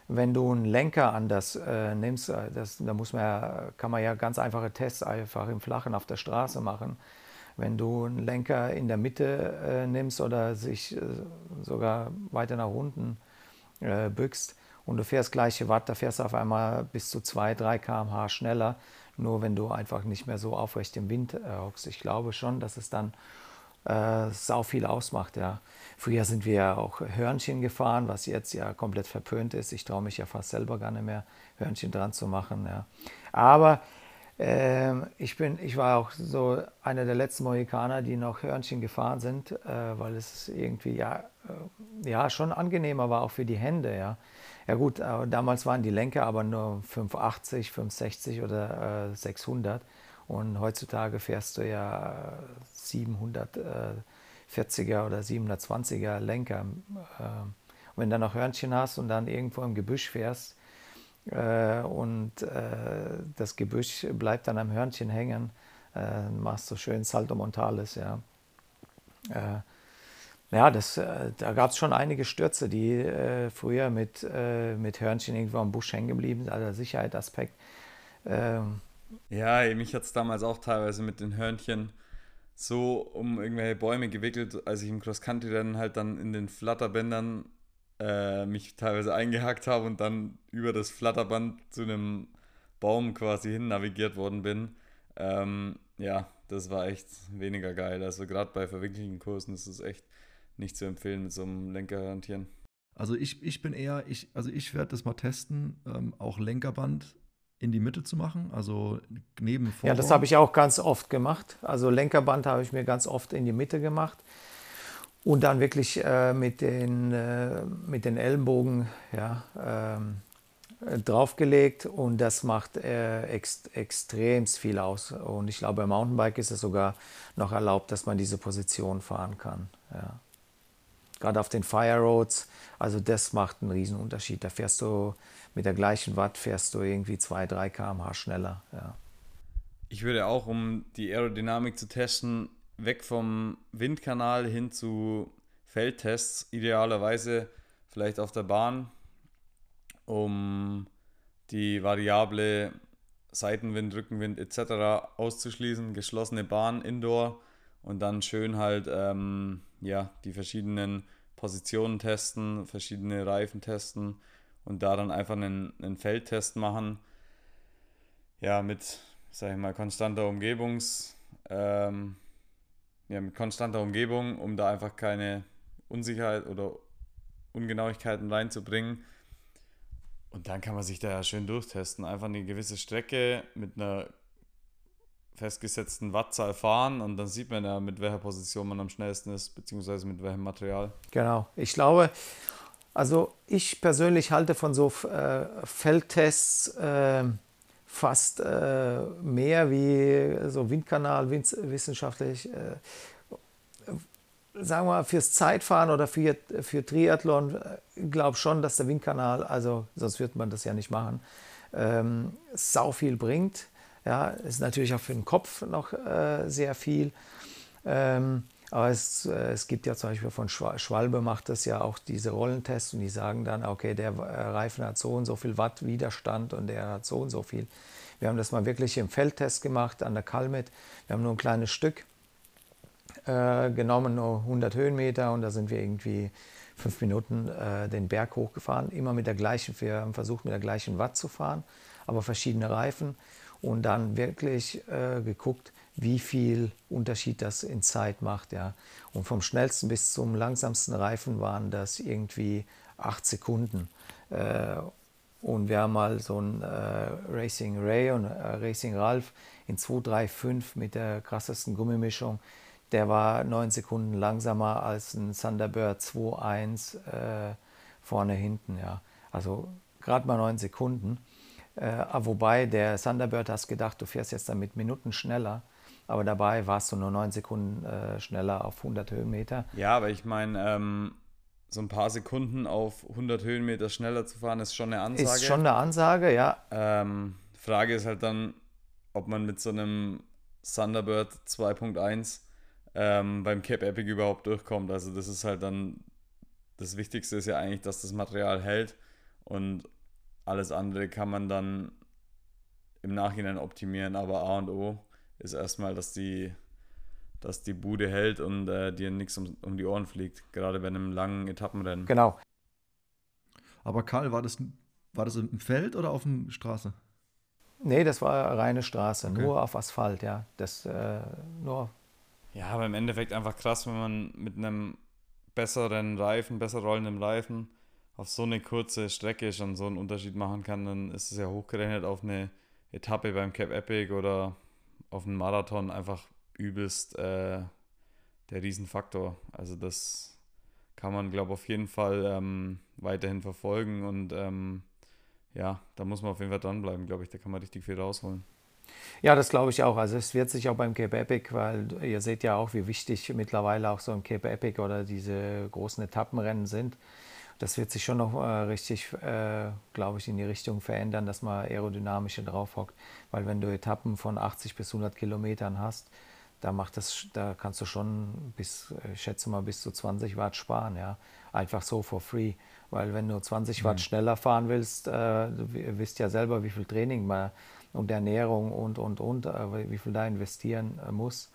wenn du einen Lenker anders äh, nimmst, äh, das, da muss man ja, kann man ja ganz einfache Tests einfach im Flachen auf der Straße machen. Wenn du einen Lenker in der Mitte äh, nimmst oder sich äh, sogar weiter nach unten äh, bückst und du fährst gleiche Watt, da fährst du auf einmal bis zu 2, 3 km/h schneller, nur wenn du einfach nicht mehr so aufrecht im Wind äh, hockst. Ich glaube schon, dass es dann äh, sau viel ausmacht. Ja. Früher sind wir ja auch Hörnchen gefahren, was jetzt ja komplett verpönt ist. Ich traue mich ja fast selber gar nicht mehr, Hörnchen dran zu machen. Ja. Aber Ähm, ich, bin, ich war auch so einer der letzten Mohikaner, die noch Hörnchen gefahren sind, äh, weil es irgendwie ja, äh, ja schon angenehmer war, auch für die Hände. Ja, ja gut, äh, damals waren die Lenker aber nur 580, 560 oder äh, 600 und heutzutage fährst du ja 740er oder 720er Lenker. Ähm, wenn du noch Hörnchen hast und dann irgendwo im Gebüsch fährst, äh, und äh, das Gebüsch bleibt dann am Hörnchen hängen. Äh, machst du schön Salto Montales, ja. Äh, ja, das, äh, da gab es schon einige Stürze, die äh, früher mit, mit Hörnchen irgendwo am Busch hängen geblieben sind, also Sicherheitsaspekt. Ähm, ja, mich hat es damals auch teilweise mit den Hörnchen so um irgendwelche Bäume gewickelt, als ich im Cross-Country-Rennen halt dann in den Flatterbändern äh, mich teilweise eingehackt habe und dann über das Flatterband zu einem Baum quasi hin navigiert worden bin. Ähm, ja, das war echt weniger geil. Also gerade bei verwinkelten Kursen ist es echt nicht zu empfehlen mit so einem Lenker hantieren. Also ich, ich bin eher, ich, also ich werde das mal testen, ähm, auch Lenkerband in die Mitte zu machen, also neben Vorbau. Ja, das habe ich auch ganz oft gemacht. Also Lenkerband habe ich mir ganz oft in die Mitte gemacht und dann wirklich äh, mit, den, äh, mit den Ellenbogen ja, ähm, draufgelegt und das macht äh, ex extremst viel aus. Und ich glaube, beim Mountainbike ist es sogar noch erlaubt, dass man diese Position fahren kann. Ja. Gerade auf den Fire Roads, also das macht einen riesen Unterschied. Da fährst du mit der gleichen Watt, fährst du irgendwie 2, 3 km/h schneller. Ja. Ich würde auch, um die Aerodynamik zu testen, weg vom Windkanal hin zu Feldtests, idealerweise vielleicht auf der Bahn, um die Variable Seitenwind, Rückenwind etc. auszuschließen, geschlossene Bahn indoor und dann schön halt ähm, ja, die verschiedenen Positionen testen, verschiedene Reifen testen und da dann einfach einen, einen Feldtest machen. Ja, mit, sag ich mal, konstanter Umgebungs, ähm, ja, mit konstanter Umgebung, um da einfach keine Unsicherheit oder Ungenauigkeiten reinzubringen. Und dann kann man sich da ja schön durchtesten. Einfach eine gewisse Strecke mit einer festgesetzten Wattzahl fahren und dann sieht man ja, mit welcher Position man am schnellsten ist, beziehungsweise mit welchem Material. Genau. Ich glaube, also ich persönlich halte von so äh, Feldtests äh, fast äh, mehr wie so Windkanal wissenschaftlich. Äh, sagen wir mal, fürs Zeitfahren oder für, für Triathlon, äh, glaube schon, dass der Windkanal, also sonst wird man das ja nicht machen, ähm, sau viel bringt. Ja, ist natürlich auch für den Kopf noch äh, sehr viel. Ähm, aber es, äh, es gibt ja zum Beispiel von Schwalbe macht das ja auch diese Rollentests und die sagen dann, okay, der äh, Reifen hat so und so viel Watt Widerstand und der hat so und so viel. Wir haben das mal wirklich im Feldtest gemacht an der Kalmet. Wir haben nur ein kleines Stück äh, genommen, nur 100 Höhenmeter und da sind wir irgendwie fünf Minuten äh, den Berg hochgefahren. Immer mit der gleichen, wir haben versucht mit der gleichen Watt zu fahren, aber verschiedene Reifen und dann wirklich äh, geguckt, wie viel Unterschied das in Zeit macht. Ja. Und vom schnellsten bis zum langsamsten Reifen waren das irgendwie acht Sekunden. Äh, und wir haben mal so ein äh, Racing Ray und äh, Racing Ralph in 235 mit der krassesten Gummimischung. Der war neun Sekunden langsamer als ein Thunderbird 2.1 äh, vorne hinten. Ja. Also gerade mal neun Sekunden. Äh, wobei der Thunderbird hast gedacht, du fährst jetzt damit Minuten schneller aber dabei warst du nur neun Sekunden äh, schneller auf 100 Höhenmeter. Ja, aber ich meine, ähm, so ein paar Sekunden auf 100 Höhenmeter schneller zu fahren, ist schon eine Ansage. Ist schon eine Ansage, ja. Ähm, Frage ist halt dann, ob man mit so einem Thunderbird 2.1 ähm, beim Cape Epic überhaupt durchkommt. Also das ist halt dann, das Wichtigste ist ja eigentlich, dass das Material hält und alles andere kann man dann im Nachhinein optimieren, aber A und O ist erstmal, dass die, dass die Bude hält und äh, dir nichts um, um die Ohren fliegt, gerade bei einem langen Etappenrennen. Genau. Aber Karl, war das, war das im Feld oder auf der Straße? Nee, das war reine Straße, okay. nur auf Asphalt, ja. Das äh, nur. Ja, aber im Endeffekt einfach krass, wenn man mit einem besseren Reifen, besser rollenden Reifen auf so eine kurze Strecke schon so einen Unterschied machen kann, dann ist es ja hochgerechnet auf eine Etappe beim Cap Epic oder auf einem Marathon einfach übelst äh, der Riesenfaktor. Also das kann man, glaube ich, auf jeden Fall ähm, weiterhin verfolgen und ähm, ja, da muss man auf jeden Fall dranbleiben, glaube ich. Da kann man richtig viel rausholen. Ja, das glaube ich auch. Also es wird sich auch beim Cape Epic, weil ihr seht ja auch, wie wichtig mittlerweile auch so ein Cape Epic oder diese großen Etappenrennen sind. Das wird sich schon noch äh, richtig, äh, glaube ich, in die Richtung verändern, dass man aerodynamischer drauf hockt. Weil wenn du Etappen von 80 bis 100 Kilometern hast, da macht das, da kannst du schon bis, ich schätze mal, bis zu 20 Watt sparen, ja. Einfach so for free. Weil wenn du 20 Watt mhm. schneller fahren willst, äh, du wisst ja selber, wie viel Training man und Ernährung und, und, und, äh, wie viel da investieren äh, muss.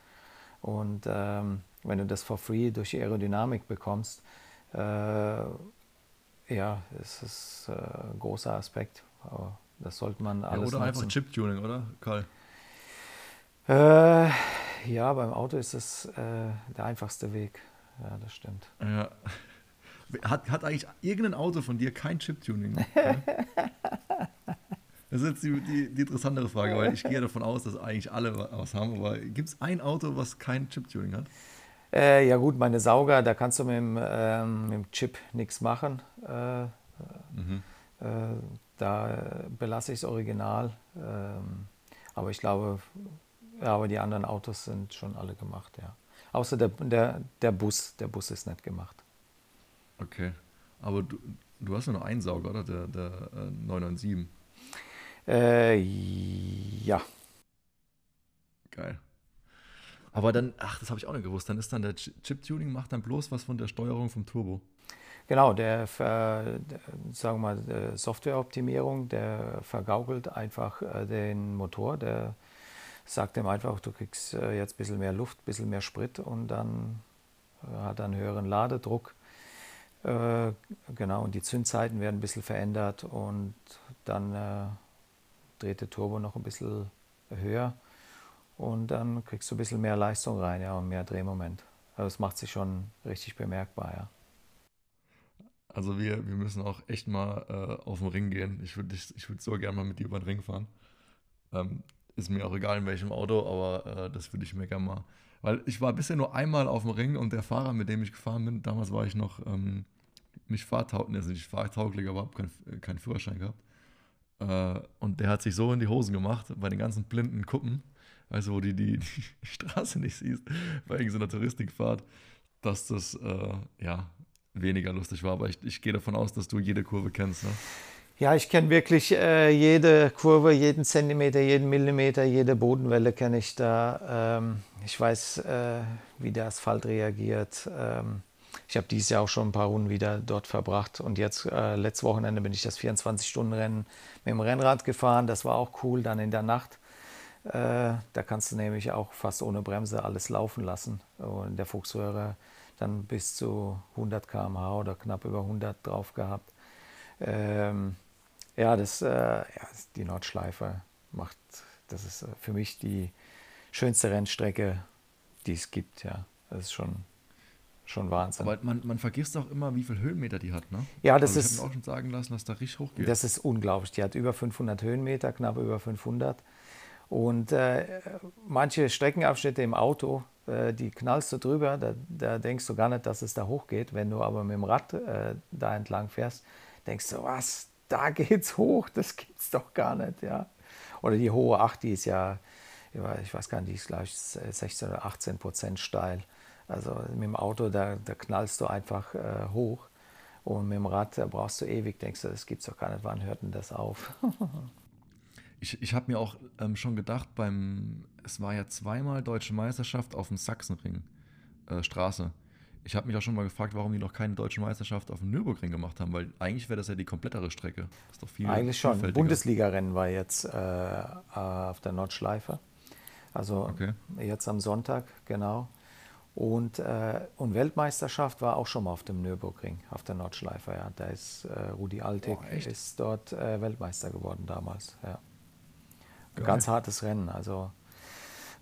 Und ähm, wenn du das for free durch Aerodynamik bekommst, äh, ja, es ist äh, ein großer Aspekt. Aber das sollte man alles ja, Oder nutzen. einfach Chip-Tuning, oder, Karl? Äh, ja, beim Auto ist es äh, der einfachste Weg. Ja, das stimmt. Ja. Hat, hat eigentlich irgendein Auto von dir kein Chip-Tuning? Das ist jetzt die, die, die, interessantere Frage, weil ich gehe davon aus, dass eigentlich alle was haben. Aber gibt es ein Auto, was kein Chip-Tuning hat? Äh, ja gut, meine Sauger, da kannst du mit dem, ähm, mit dem Chip nichts machen. Äh, mhm. äh, da belasse ich es original. Ähm, aber ich glaube, ja, aber die anderen Autos sind schon alle gemacht, ja. Außer der, der, der Bus, der Bus ist nicht gemacht. Okay, aber du, du hast ja nur einen Sauger, oder? Der, der 997. Äh, ja. Geil. Aber dann, ach, das habe ich auch nicht gewusst, dann ist dann der Chip-Tuning macht dann bloß was von der Steuerung vom Turbo. Genau, der, der sagen wir mal, Softwareoptimierung, der vergaukelt einfach äh, den Motor, der sagt dem einfach, du kriegst äh, jetzt ein bisschen mehr Luft, ein bisschen mehr Sprit und dann äh, hat er einen höheren Ladedruck. Genau, und die Zündzeiten werden ein bisschen verändert und dann dreht der Turbo noch ein bisschen höher und dann kriegst du ein bisschen mehr Leistung rein ja, und mehr Drehmoment. Also es macht sich schon richtig bemerkbar, ja. Also wir, wir müssen auch echt mal äh, auf den Ring gehen. Ich würde ich würd so gerne mal mit dir über den Ring fahren. Ähm, ist mir auch egal in welchem Auto, aber äh, das würde ich mir gerne mal. Weil ich war bisher nur einmal auf dem Ring und der Fahrer, mit dem ich gefahren bin, damals war ich noch ähm, nicht fahrtauglich, also nicht fahrtauglich, aber habe keinen kein Führerschein gehabt. Äh, und der hat sich so in die Hosen gemacht bei den ganzen blinden Kuppen, weißt du, wo du die, die, Straße nicht siehst, bei irgendeiner Touristikfahrt, dass das äh, ja weniger lustig war. Aber ich, ich gehe davon aus, dass du jede Kurve kennst. Ne? Ja, ich kenne wirklich äh, jede Kurve, jeden Zentimeter, jeden Millimeter, jede Bodenwelle kenne ich da. Ähm, ich weiß, äh, wie der Asphalt reagiert. Ähm, ich habe dieses Jahr auch schon ein paar Runden wieder dort verbracht und jetzt äh, letztes Wochenende bin ich das 24-Stunden-Rennen mit dem Rennrad gefahren. Das war auch cool. Dann in der Nacht, da kannst du nämlich auch fast ohne Bremse alles laufen lassen. Und der Fuchshörer dann bis zu 100 km/h oder knapp über 100 drauf gehabt. Ähm, ja, das, äh, ja, die Nordschleife macht, das ist äh, für mich die schönste Rennstrecke, die es gibt. Ja, das ist schon schon Wahnsinn. Aber man, man vergisst auch immer, wie viele Höhenmeter die hat, ne? Ja, das also ich ist. Ich habe auch schon sagen lassen, dass da richtig hoch geht. Das ist unglaublich. Die hat über 500 Höhenmeter, knapp über 500. Und äh, manche Streckenabschnitte im Auto, äh, die knallst du drüber, da, da, denkst du gar nicht, dass es da hochgeht. Wenn du aber mit dem Rad äh, da entlang fährst, denkst du, was, da geht's hoch, das gibt's doch gar nicht, ja. Oder die hohe 8, die ist ja, ich weiß gar nicht, die ist gleich 16 oder 18 Prozent steil. Also mit dem Auto, da, da knallst du einfach äh, hoch. Und mit dem Rad, da brauchst du ewig, denkst du, das gibt's doch gar nicht, wann hört denn das auf? ich ich habe mir auch ähm, schon gedacht, beim, es war ja zweimal Deutsche Meisterschaft auf dem Sachsenring äh, Straße. Ich habe mich auch schon mal gefragt, warum die noch keine deutsche Meisterschaft auf dem Nürburgring gemacht haben, weil eigentlich wäre das ja die komplettere Strecke. Das ist doch viel Eigentlich schon. Bundesliga-Rennen war jetzt äh, auf der Nordschleife. Also okay. jetzt am Sonntag, genau. Und, äh, und Weltmeisterschaft war auch schon mal auf dem Nürburgring, auf der Nordschleife. Ja. Da ist äh, Rudi Altig Boah, ist dort äh, Weltmeister geworden damals. Ja. Ein ganz hartes Rennen. Also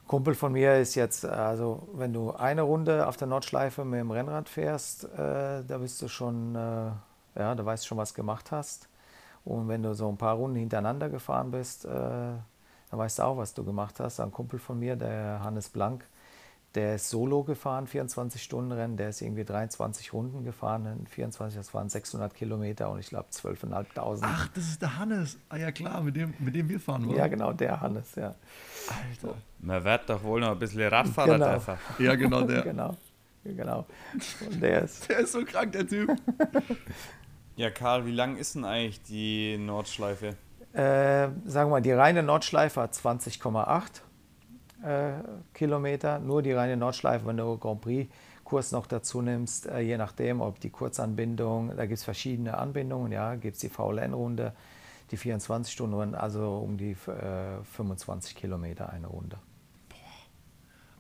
Kumpel von mir ist jetzt, also wenn du eine Runde auf der Nordschleife mit dem Rennrad fährst, äh, da bist du schon, äh, ja, da weißt du schon, was gemacht hast. Und wenn du so ein paar Runden hintereinander gefahren bist, äh, da weißt du auch, was du gemacht hast. Ein Kumpel von mir, der Hannes Blank, der ist Solo gefahren, 24 Stunden Rennen, der ist irgendwie 23 Runden gefahren, 24, das waren 600 Kilometer und ich glaube 12.500. Ach, das ist der Hannes. Ah ja klar, mit dem, mit dem wir fahren wollen. Ja, genau, der Hannes, ja. Alter. Man wird doch wohl noch ein bisschen Radfahrer genau. dürfen. Ja, genau, der. genau, genau. Und der ist... der ist so krank, der Typ. ja, Karl, wie lang ist denn eigentlich die Nordschleife? Äh, sagen wir mal, die reine Nordschleife hat 20,8 äh, Kilometer, nur die reine Nordschleife, wenn du Grand Prix-Kurs noch dazu nimmst, äh, je nachdem, ob die Kurzanbindung, da gibt es verschiedene Anbindungen, ja, gibt es die VLN-Runde, die 24 Stunden, also um die äh, 25 Kilometer eine Runde. Boah.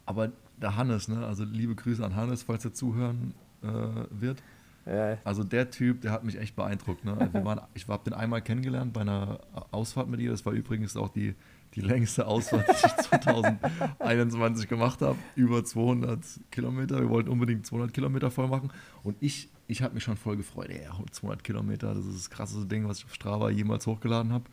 Aber der Hannes, ne, also liebe Grüße an Hannes, falls er zuhören äh, wird. Ja. Also der Typ, der hat mich echt beeindruckt. Ne? Wir waren, ich habe den einmal kennengelernt bei einer Ausfahrt mit ihr. Das war übrigens auch die die längste Ausfahrt, die ich 2021 gemacht habe. Über 200 Kilometer. Wir wollten unbedingt 200 Kilometer voll machen. Und ich, ich habe mich schon voll gefreut. Ey, 200 Kilometer, das ist das krasseste Ding, was ich auf Strava jemals hochgeladen habe.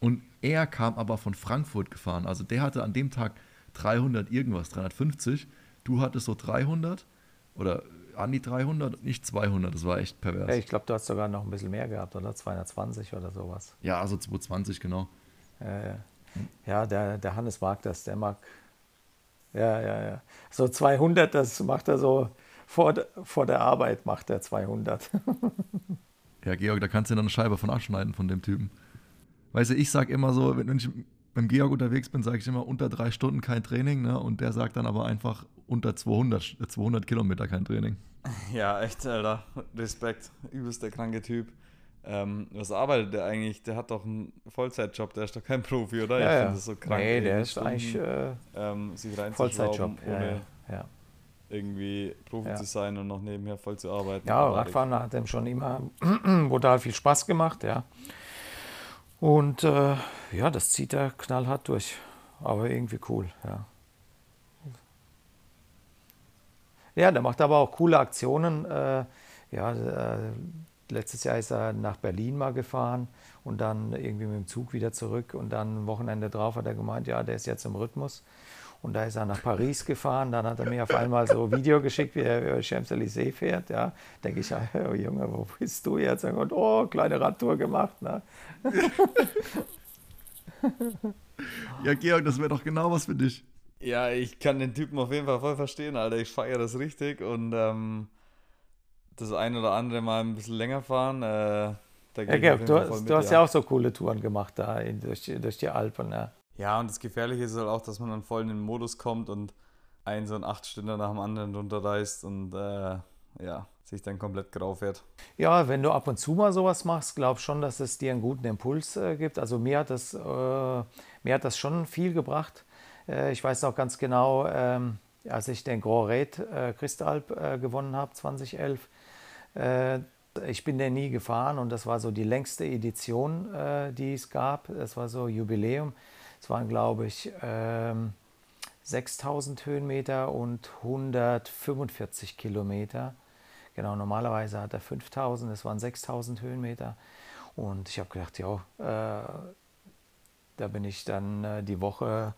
Und er kam aber von Frankfurt gefahren. Also der hatte an dem Tag 300 irgendwas, 350. Du hattest so 300 oder an die 300, nicht 200. Das war echt pervers. Ja, ich glaube, du hast sogar noch ein bisschen mehr gehabt, oder? 220 oder sowas. Ja, also 220, genau. Ja, ja. Ja, der, der Hannes mag das, der mag. Ja, ja, ja. So 200, das macht er so vor, vor der Arbeit, macht er 200. ja, Georg, da kannst du dann eine Scheibe von abschneiden von dem Typen. Weißt du, ich sag immer so, wenn ich beim Georg unterwegs bin, sage ich immer unter drei Stunden kein Training, ne? Und der sagt dann aber einfach unter 200, 200 Kilometer kein Training. Ja, echt, Alter. Respekt. Übelst der kranke Typ. Ähm, was arbeitet der eigentlich? Der hat doch einen Vollzeitjob, der ist doch kein Profi, oder? Ja, ich finde das so krank. Nee, der ist Stunden, eigentlich äh, ähm, sich Vollzeitjob, ohne ja, ja. irgendwie Profi zu sein und noch nebenher voll zu arbeiten. Ja, Radfahren hat dem schon immer brutal viel Spaß gemacht, ja. Und äh, ja, das zieht er knallhart durch. Aber irgendwie cool, ja. Ja, der macht aber auch coole Aktionen. Äh, ja, äh, Letztes Jahr ist er nach Berlin mal gefahren und dann irgendwie mit dem Zug wieder zurück. Und dann ein Wochenende drauf hat er gemeint, ja, der ist jetzt im Rhythmus. Und da ist er nach Paris gefahren. Dann hat er mir auf einmal so ein Video geschickt, wie er über Champs-Élysées fährt. Ja, denke ich, oh Junge, wo bist du jetzt? Und oh, kleine Radtour gemacht. Ne? ja, Georg, das wäre doch genau was für dich. Ja, ich kann den Typen auf jeden Fall voll verstehen, Alter. Ich feiere das richtig und ähm, das ein oder andere Mal ein bisschen länger fahren. Äh, ja, Georg, du, hast, du hast ja auch so coole Touren gemacht da in, durch, durch die Alpen. Ja. ja, und das Gefährliche ist halt auch, dass man dann voll in den Modus kommt und ein so ein acht Stunden nach dem anderen runterreist und äh, ja, sich dann komplett grau fährt. Ja, wenn du ab und zu mal sowas machst, glaub schon, dass es dir einen guten Impuls äh, gibt. Also mir hat das, äh, mir hat das schon viel gebracht. Äh, ich weiß noch ganz genau, ähm, als ich den Grand Raid äh, Christalp äh, gewonnen habe 2011, äh, ich bin den nie gefahren und das war so die längste Edition, äh, die es gab. Das war so Jubiläum. Es waren, glaube ich, 6000 ähm, Höhenmeter und 145 Kilometer. Genau, normalerweise hat er 5000, es waren 6000 Höhenmeter. Und ich habe gedacht, ja, äh, da bin ich dann äh, die Woche,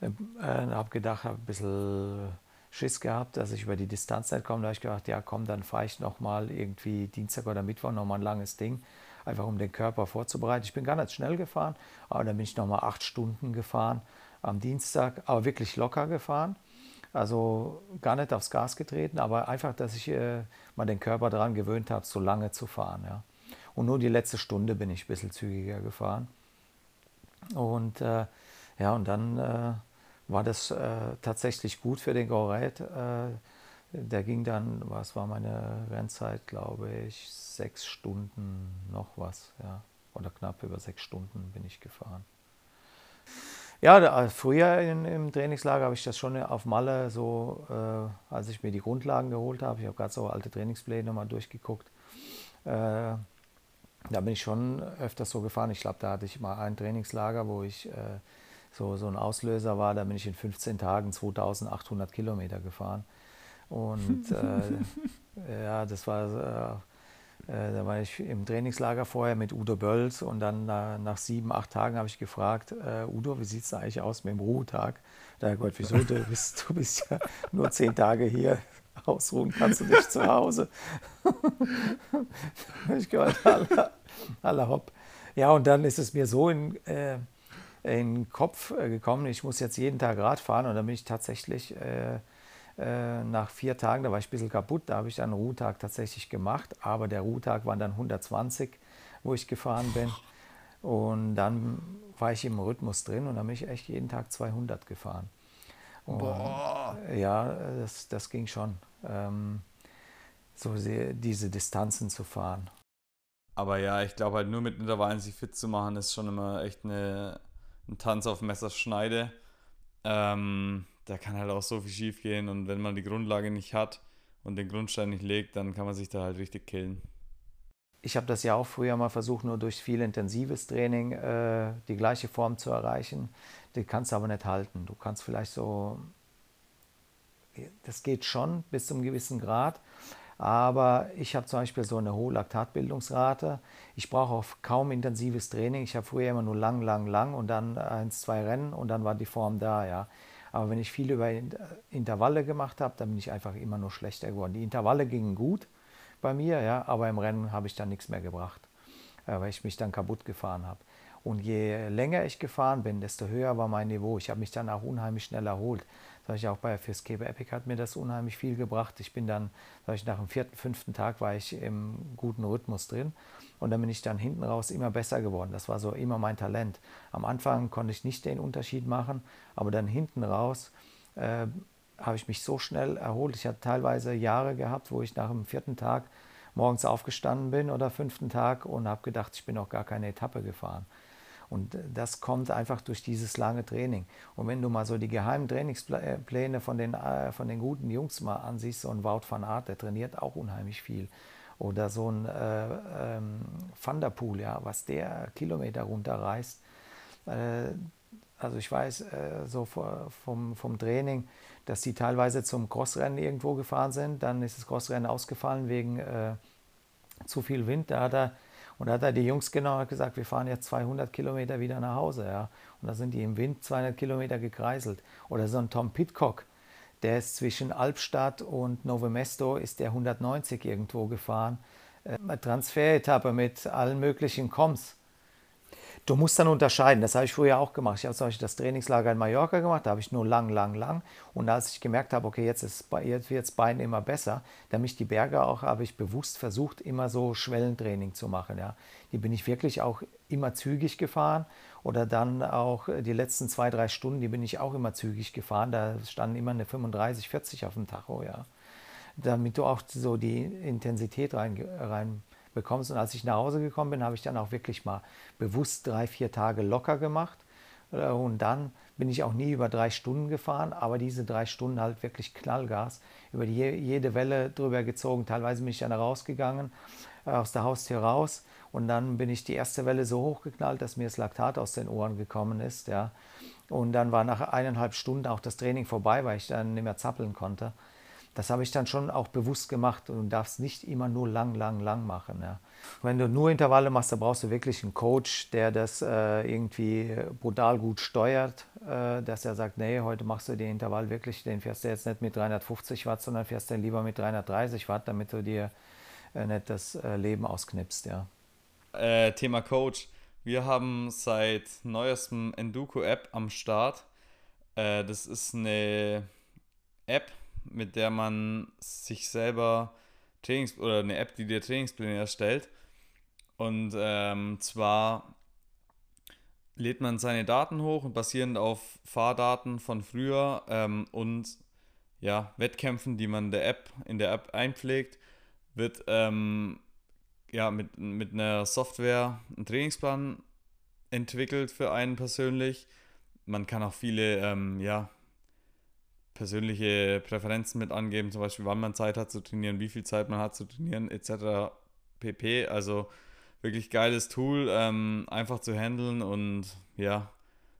äh, habe gedacht, habe ein bisschen Schiss gehabt, dass ich über die Distanz nicht komme. Da habe ich gedacht, ja komm, dann fahre ich nochmal irgendwie Dienstag oder Mittwoch nochmal ein langes Ding, einfach um den Körper vorzubereiten. Ich bin gar nicht schnell gefahren, aber dann bin ich nochmal acht Stunden gefahren am Dienstag, aber wirklich locker gefahren. Also gar nicht aufs Gas getreten, aber einfach, dass ich äh, mal den Körper daran gewöhnt habe, so lange zu fahren. Ja. Und nur die letzte Stunde bin ich ein bisschen zügiger gefahren. Und äh, ja, und dann äh, war das äh, tatsächlich gut für den Goreit. Äh, der ging dann, was war meine Rennzeit, glaube ich, sechs Stunden noch was, ja. Oder knapp über sechs Stunden bin ich gefahren. Ja, da, äh, früher in, im Trainingslager habe ich das schon auf Malle so, äh, als ich mir die Grundlagen geholt habe, ich habe gerade so alte Trainingspläne nochmal durchgeguckt. Äh, da bin ich schon öfters so gefahren. Ich glaube, da hatte ich mal ein Trainingslager, wo ich äh, so, so ein Auslöser war, da bin ich in 15 Tagen 2800 Kilometer gefahren. Und äh, ja, das war Äh, da war ich im Trainingslager vorher mit Udo Bölls und dann nach, nach sieben, acht Tagen habe ich gefragt, äh, Udo, wie sieht es eigentlich aus mit dem Ruhetag? Da Gott, wieso? Du bist, du bist ja nur zehn Tage hier. Ausruhen kannst du dich zu Hause. ich gehört, alle, alle hopp. Ja, und dann ist es mir so in, äh, in den Kopf äh, gekommen, ich muss jetzt jeden Tag Rad fahren und dann bin ich tatsächlich äh, äh, nach vier Tagen, da war ich ein bisschen kaputt, da habe ich dann einen Ruhetag tatsächlich gemacht, aber der Ruhetag waren dann 120, wo ich gefahren bin. Und dann war ich im Rhythmus drin und dann bin ich echt jeden Tag 200 gefahren. Und, Boah. Ja, das, das ging schon, ähm, so diese Distanzen zu fahren. Aber ja, ich glaube halt nur mit Intervallen sich fit zu machen, ist schon immer echt eine, ein Tanz auf Messerschneide. Ähm, da kann halt auch so viel schief gehen und wenn man die Grundlage nicht hat und den Grundstein nicht legt, dann kann man sich da halt richtig killen. Ich habe das ja auch früher mal versucht, nur durch viel intensives Training äh, die gleiche Form zu erreichen. Die kannst du aber nicht halten. Du kannst vielleicht so, das geht schon bis zu einem gewissen Grad, aber ich habe zum Beispiel so eine hohe Laktatbildungsrate. Ich brauche auch kaum intensives Training. Ich habe früher immer nur lang, lang, lang und dann eins, zwei Rennen und dann war die Form da. Ja. Aber wenn ich viel über Intervalle gemacht habe, dann bin ich einfach immer nur schlechter geworden. Die Intervalle gingen gut bei mir, ja, aber im Rennen habe ich dann nichts mehr gebracht, äh, weil ich mich dann kaputt gefahren habe. Und je länger ich gefahren bin, desto höher war mein Niveau. Ich habe mich dann auch unheimlich schnell erholt. Sag ich auch bei Cape Epic hat mir das unheimlich viel gebracht. Ich bin dann, sag ich, nach dem vierten, fünften Tag war ich im guten Rhythmus drin. Und dann bin ich dann hinten raus immer besser geworden. Das war so immer mein Talent. Am Anfang konnte ich nicht den Unterschied machen, aber dann hinten raus äh, habe ich mich so schnell erholt. Ich hatte teilweise Jahre gehabt, wo ich nach dem vierten Tag morgens aufgestanden bin oder fünften Tag und habe gedacht, ich bin noch gar keine Etappe gefahren. Und das kommt einfach durch dieses lange Training. Und wenn du mal so die geheimen Trainingspläne von den, äh, von den guten Jungs mal ansiehst, so ein Wout van Aert, der trainiert auch unheimlich viel oder so ein äh, ähm, Thunderpool, ja, was der Kilometer runterreißt. Äh, also ich weiß äh, so vom, vom Training, dass die teilweise zum Crossrennen irgendwo gefahren sind. Dann ist das Crossrennen ausgefallen wegen äh, zu viel Wind. Da hat er, und da hat er die Jungs genau gesagt, wir fahren jetzt 200 Kilometer wieder nach Hause. Ja. Und da sind die im Wind 200 Kilometer gekreiselt. Oder so ein Tom Pitcock, der ist zwischen Albstadt und Novemesto ist der 190 irgendwo gefahren. Äh, eine Transferetappe mit allen möglichen Koms. Du musst dann unterscheiden, das habe ich früher auch gemacht. Ich habe zum Beispiel das Trainingslager in Mallorca gemacht, da habe ich nur lang, lang, lang. Und als ich gemerkt habe, okay, jetzt, ist, jetzt wird das Bein immer besser, damit die Berge auch, habe ich bewusst versucht, immer so Schwellentraining zu machen. Ja. Die bin ich wirklich auch immer zügig gefahren oder dann auch die letzten zwei, drei Stunden, die bin ich auch immer zügig gefahren. Da standen immer eine 35, 40 auf dem Tacho, ja. Damit du auch so die Intensität rein, rein bekommst. Und als ich nach Hause gekommen bin, habe ich dann auch wirklich mal bewusst drei, vier Tage locker gemacht. Äh, und dann bin ich auch nie über drei Stunden gefahren, aber diese drei Stunden halt wirklich Knallgas, über die, jede Welle drüber gezogen. Teilweise bin ich dann rausgegangen, äh, aus der Haustür raus und dann bin ich die erste Welle so hochgeknallt, dass mir das Laktat aus den Ohren gekommen ist. Ja. Und dann war nach eineinhalb Stunden auch das Training vorbei, weil ich dann nicht mehr zappeln konnte. Das habe ich dann schon auch bewusst gemacht und du darfst nicht immer nur lang, lang, lang machen. Ja. Wenn du nur Intervalle machst, dann brauchst du wirklich einen Coach, der das äh, irgendwie brutal gut steuert, äh, dass er sagt, nee, heute machst du den Intervall wirklich, den fährst du jetzt nicht mit 350 Watt, sondern fährst du lieber mit 330 Watt, damit du dir äh, nicht das äh, Leben ausknipst. Ja. Äh, Thema Coach. Wir haben seit neuestem Enduko-App am Start. Äh, das ist eine App, mit der man sich selber Trainings oder eine App, die dir Trainingspläne erstellt. Und ähm, zwar lädt man seine Daten hoch und basierend auf Fahrdaten von früher ähm, und ja, Wettkämpfen, die man der App, in der App einpflegt, wird ähm, ja, mit, mit einer Software einen Trainingsplan entwickelt für einen persönlich. Man kann auch viele ähm, ja, persönliche Präferenzen mit angeben, zum Beispiel wann man Zeit hat zu trainieren, wie viel Zeit man hat zu trainieren, etc. pp. Also wirklich geiles Tool, ähm, einfach zu handeln und ja,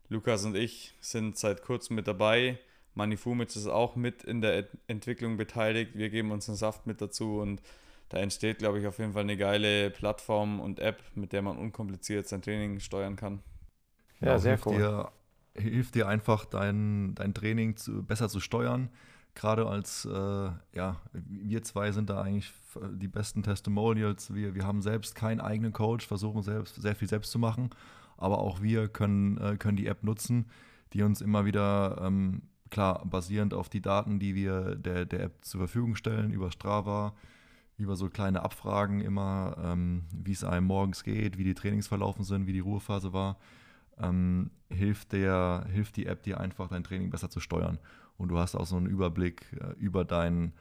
Lukas und ich sind seit kurzem mit dabei. Manifumic ist auch mit in der Entwicklung beteiligt. Wir geben uns einen Saft mit dazu und da entsteht, glaube ich, auf jeden Fall eine geile Plattform und App, mit der man unkompliziert sein Training steuern kann. Ja, ja sehr cool. Dir, hilft dir einfach, dein, dein Training zu, besser zu steuern. Gerade als, äh, ja, wir zwei sind da eigentlich die besten Testimonials. Wir, wir haben selbst keinen eigenen Coach, versuchen selbst sehr viel selbst zu machen. Aber auch wir können, äh, können die App nutzen, die uns immer wieder ähm, klar, basierend auf die Daten, die wir der, der App zur Verfügung stellen, über Strava, über so kleine Abfragen immer, ähm, wie es einem morgens geht, wie die Trainings verlaufen sind, wie die Ruhephase war, ähm, hilft, der, hilft die App dir einfach, dein Training besser zu steuern. Und du hast auch so einen Überblick äh, über dein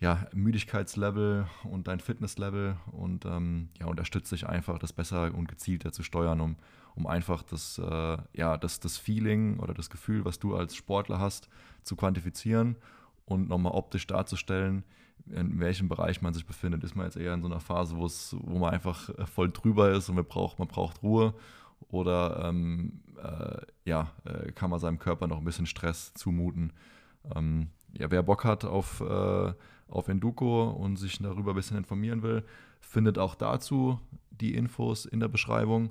ja, Müdigkeitslevel und dein Fitnesslevel und ähm, ja, unterstützt dich einfach, das besser und gezielter zu steuern, um um einfach das, äh, ja, das, das Feeling oder das Gefühl, was du als Sportler hast, zu quantifizieren und nochmal optisch darzustellen, in welchem Bereich man sich befindet. Ist man jetzt eher in so einer Phase, wo man einfach äh, voll drüber ist und man braucht, man braucht Ruhe oder ähm, äh, ja, äh, kann man seinem Körper noch ein bisschen Stress zumuten. Ähm, ja, wer Bock hat auf, äh, auf Enduko und sich darüber ein bisschen informieren will, findet auch dazu die Infos in der Beschreibung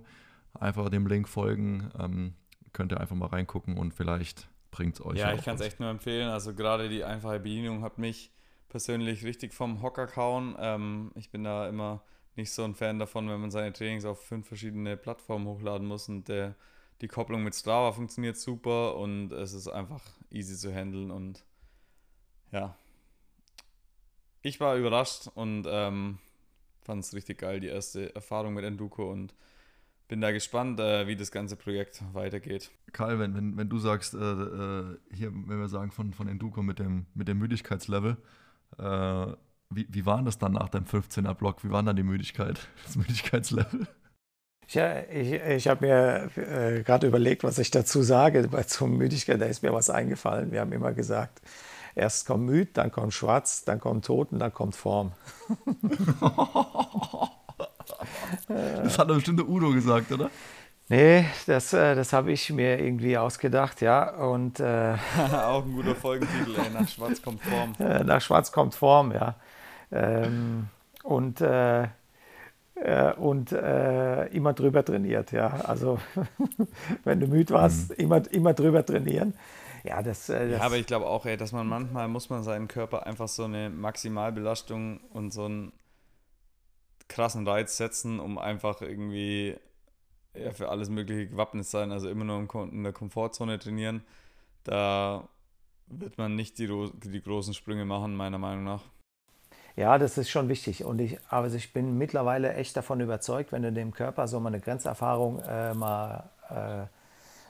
einfach dem Link folgen. Ähm, könnt ihr einfach mal reingucken und vielleicht bringt es euch. Ja, ich kann es echt nur empfehlen. Also gerade die einfache Bedienung hat mich persönlich richtig vom Hocker kauen. Ähm, ich bin da immer nicht so ein Fan davon, wenn man seine Trainings auf fünf verschiedene Plattformen hochladen muss und der, die Kopplung mit Strava funktioniert super und es ist einfach easy zu handeln und ja. Ich war überrascht und ähm, fand es richtig geil, die erste Erfahrung mit Enduko und bin da gespannt, äh, wie das ganze Projekt weitergeht. Karl, wenn, wenn, wenn du sagst, äh, äh, hier, wenn wir sagen von, von Enduko mit dem, mit dem Müdigkeitslevel, äh, wie, wie war das dann nach deinem 15er-Block? Wie war dann die Müdigkeit, das Müdigkeitslevel? Ja, ich, ich habe mir äh, gerade überlegt, was ich dazu sage. Bei zum Müdigkeit, da ist mir was eingefallen. Wir haben immer gesagt, erst kommt müd, dann kommt schwarz, dann kommt tot und dann kommt Form. Das hat doch bestimmt der Udo gesagt, oder? Nee, das, äh, das habe ich mir irgendwie ausgedacht, ja. Und, äh, Auch ein guter Folgentitel, ey. Nach Schwarz kommt Form. Äh, nach Schwarz kommt Form, ja. Ähm, und äh, äh und äh, immer drüber trainiert, ja. Also, wenn du müde warst, mhm. immer, immer drüber trainieren. Ja, das, das ja, aber ich glaube auch, ey, dass man manchmal muss man seinen Körper einfach so eine Maximalbelastung und so ein krassen Reiz setzen, um einfach irgendwie ja, für alles Mögliche gewappnet sein. Also immer nur in der Komfortzone trainieren. Da wird man nicht die, die großen Sprünge machen, meiner Meinung nach. Ja, das ist schon wichtig. Und ich, aber ich bin mittlerweile echt davon überzeugt, wenn du dem Körper so mal eine Grenzerfahrung äh, mal äh,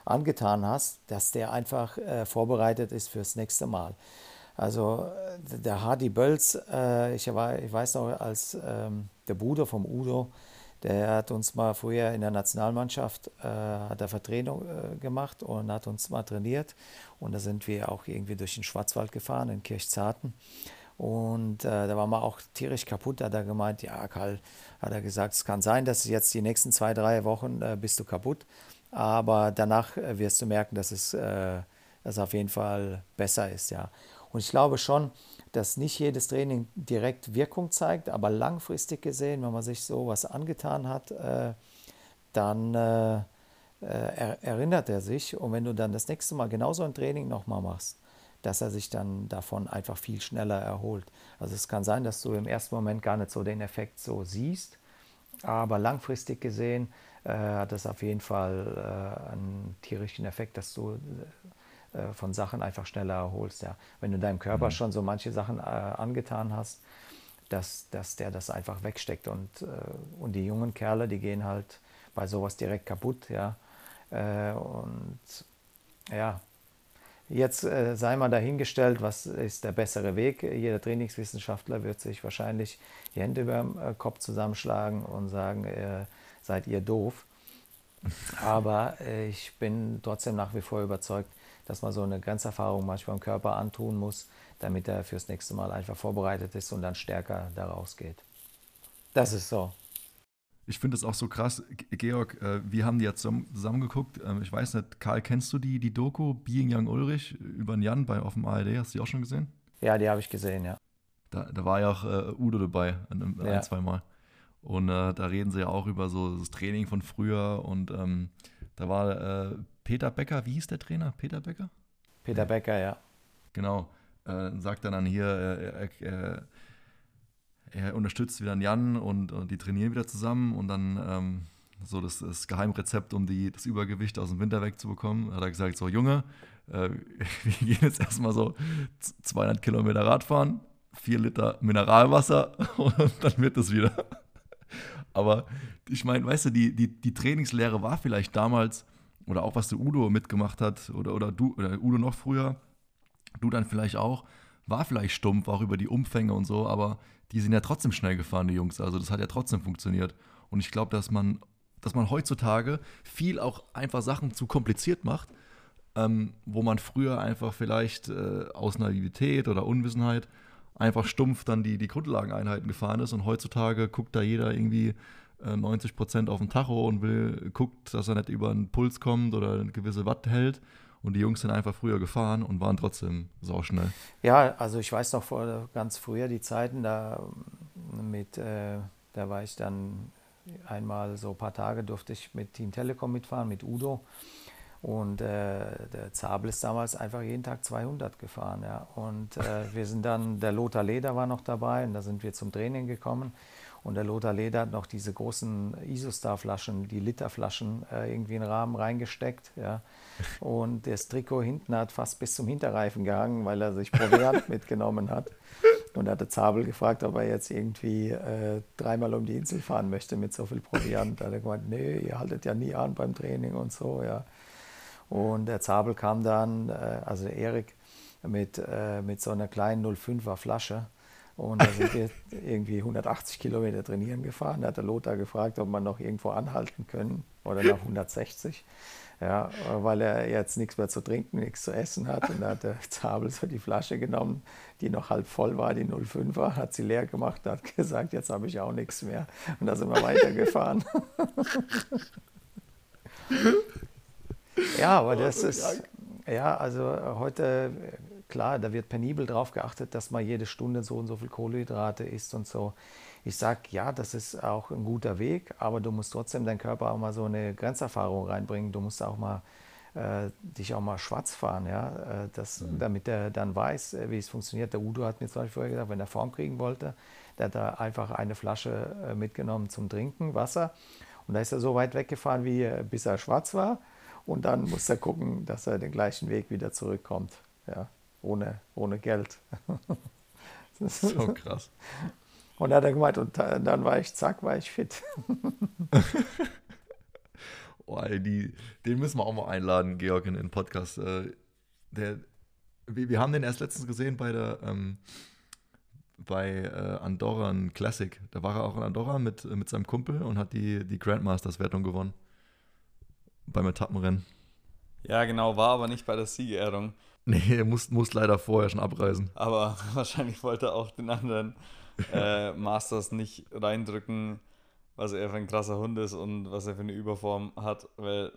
angetan hast, dass der einfach äh, vorbereitet ist fürs nächste Mal. Also äh, der Hardy Bölz, äh, ich, war, ich weiß noch, als ähm, der Bruder vom Udo, der hat uns mal früher in der Nationalmannschaft, äh, hat er Vertretung äh, gemacht und hat uns mal trainiert. Und da sind wir auch irgendwie durch den Schwarzwald gefahren, in Kirchzarten. Und äh, da war man auch tierisch kaputt. Da hat er gemeint, ja, Karl, hat er gesagt, es kann sein, dass jetzt die nächsten zwei, drei Wochen äh, bist du kaputt. Aber danach wirst du merken, dass es dass auf jeden Fall besser ist, ja. Und ich glaube schon, dass nicht jedes Training direkt Wirkung zeigt, aber langfristig gesehen, wenn man sich sowas angetan hat, äh, dann äh, äh, er, erinnert er sich. Und wenn du dann das nächste Mal genauso ein Training nochmal machst, dass er sich dann davon einfach viel schneller erholt. Also es kann sein, dass du im ersten Moment gar nicht so den Effekt so siehst, aber langfristig gesehen äh, hat das auf jeden Fall äh, einen tierischen Effekt, dass du äh, von Sachen einfach schneller erholst. Ja. Wenn du deinem Körper mhm. schon so manche Sachen äh, angetan hast, dass, dass der das einfach wegsteckt. Und, äh, und die jungen Kerle, die gehen halt bei sowas direkt kaputt. Ja. Äh, und ja, jetzt äh, sei mal dahingestellt, was ist der bessere Weg. Jeder Trainingswissenschaftler wird sich wahrscheinlich die Hände über dem äh, Kopf zusammenschlagen und sagen, seid ihr doof. Aber ich bin trotzdem nach wie vor überzeugt, dass man so eine Grenzerfahrung manchmal im Körper antun muss, damit er fürs nächste Mal einfach vorbereitet ist und dann stärker da rausgeht. Das ist so. Ich finde es auch so krass, Georg, äh, wir haben die ja zusammen, geguckt. Ähm, ich weiß nicht, Karl, kennst du die, die Doku Being Young Ulrich über den Jan bei auf dem ARD? Hast du die auch schon gesehen? Ja, die habe ich gesehen, ja. Da, da war ja auch äh, Udo dabei, ein, ein Ja. zwei Mal. Und äh, da reden sie ja auch über so das Training von früher. Und ähm, da war äh, Peter Becker, wie hieß der Trainer? Peter Becker? Peter Becker, ja. Genau. Äh, sagt dann, dann hier, äh, er, er, er unterstützt wieder Jan und, und die trainieren wieder zusammen und dann ähm, so das, das Geheimrezept, um die, das Übergewicht aus dem Winter wegzubekommen, hat er gesagt, so Junge, äh, wir gehen jetzt erstmal so z- 200 Kilometer Radfahren, 4 Liter Mineralwasser und dann wird das wieder. Aber ich meine, weißt du, die, die, die Trainingslehre war vielleicht damals, oder auch was der Udo mitgemacht hat, oder, oder du, oder Udo noch früher, du dann vielleicht auch, war vielleicht stumpf, auch über die Umfänge und so, aber die sind ja trotzdem schnell gefahren, die Jungs. Also das hat ja trotzdem funktioniert. Und ich glaube, dass man, dass man heutzutage viel auch einfach Sachen zu kompliziert macht, ähm, wo man früher einfach vielleicht äh, aus Naivität oder Unwissenheit einfach stumpf dann die, die Grundlageneinheiten gefahren ist und heutzutage guckt da jeder irgendwie äh, 90 Prozent auf den Tacho und will, guckt, dass er nicht über einen Puls kommt oder eine gewisse Watt hält. Und die Jungs sind einfach früher gefahren und waren trotzdem sauschnell. Ja, also ich weiß noch vor ganz früher die Zeiten, da ähm, mit, äh, da war ich dann einmal so ein paar Tage durfte ich mit Team Telekom mitfahren, mit Udo. Und äh, der Zabel ist damals einfach jeden Tag 200 gefahren. Ja. Und äh, wir sind dann, der Lothar Leder war noch dabei und da sind wir zum Training gekommen. Und der Lothar Leder hat noch diese großen Isostar-Flaschen, die Literflaschen, äh, irgendwie in den Rahmen reingesteckt. Ja. Und das Trikot hinten hat fast bis zum Hinterreifen gehangen, weil er sich Proviant mitgenommen hat. Und da hat der Zabel gefragt, ob er jetzt irgendwie äh, dreimal um die Insel fahren möchte mit so viel Proviant. Da hat er gemeint, nee, ihr haltet ja nie an beim Training und so, ja. Und der Zabel kam dann, äh, also Erik, mit, äh, mit so einer kleinen 05er Flasche. Und da sind wir irgendwie 180 Kilometer trainieren gefahren. Da hat der Lothar gefragt, ob man noch irgendwo anhalten können oder nach 160. Ja, weil er jetzt nichts mehr zu trinken, nichts zu essen hat. Und da hat der Zabel so die Flasche genommen, die noch halb voll war, die 05er, hat sie leer gemacht, hat gesagt, jetzt habe ich auch nichts mehr. Und da sind wir weitergefahren. ja, aber das ist, ja, also heute, klar, da wird penibel drauf geachtet, dass man jede Stunde so und so viel Kohlenhydrate isst und so. Ich sage, ja, das ist auch ein guter Weg, aber du musst trotzdem deinen Körper auch mal so eine Grenzerfahrung reinbringen. Du musst auch mal äh, dich auch mal schwarz fahren, ja, äh, das, damit er dann weiß, äh, wie es funktioniert. Der Udo hat mir zum Beispiel vorher gesagt, wenn er Form kriegen wollte, der hat da einfach eine Flasche äh, mitgenommen zum Trinken, Wasser. Und da ist er so weit weggefahren, wie, bis er schwarz war. Und dann muss er gucken, dass er den gleichen Weg wieder zurückkommt, ja, ohne, ohne Geld. So krass. Und dann hat er gemeint, und da- dann war ich, zack, war ich fit. Oh, ey, die, den müssen wir auch mal einladen, Georg, in den Podcast. Äh, der, wir, wir haben den erst letztens gesehen bei der ähm, bei äh, Andorra ein Classic. Da war er auch in Andorra mit, mit seinem Kumpel und hat die, die Grandmasters-Wertung gewonnen. Beim Etappenrennen. Ja, genau, war aber nicht bei der Siegerehrung. Nee, er muss, muss leider vorher schon abreisen. Aber wahrscheinlich wollte er auch den anderen äh, Masters nicht reindrücken, was er für ein krasser Hund ist und was er für eine Überform hat, weil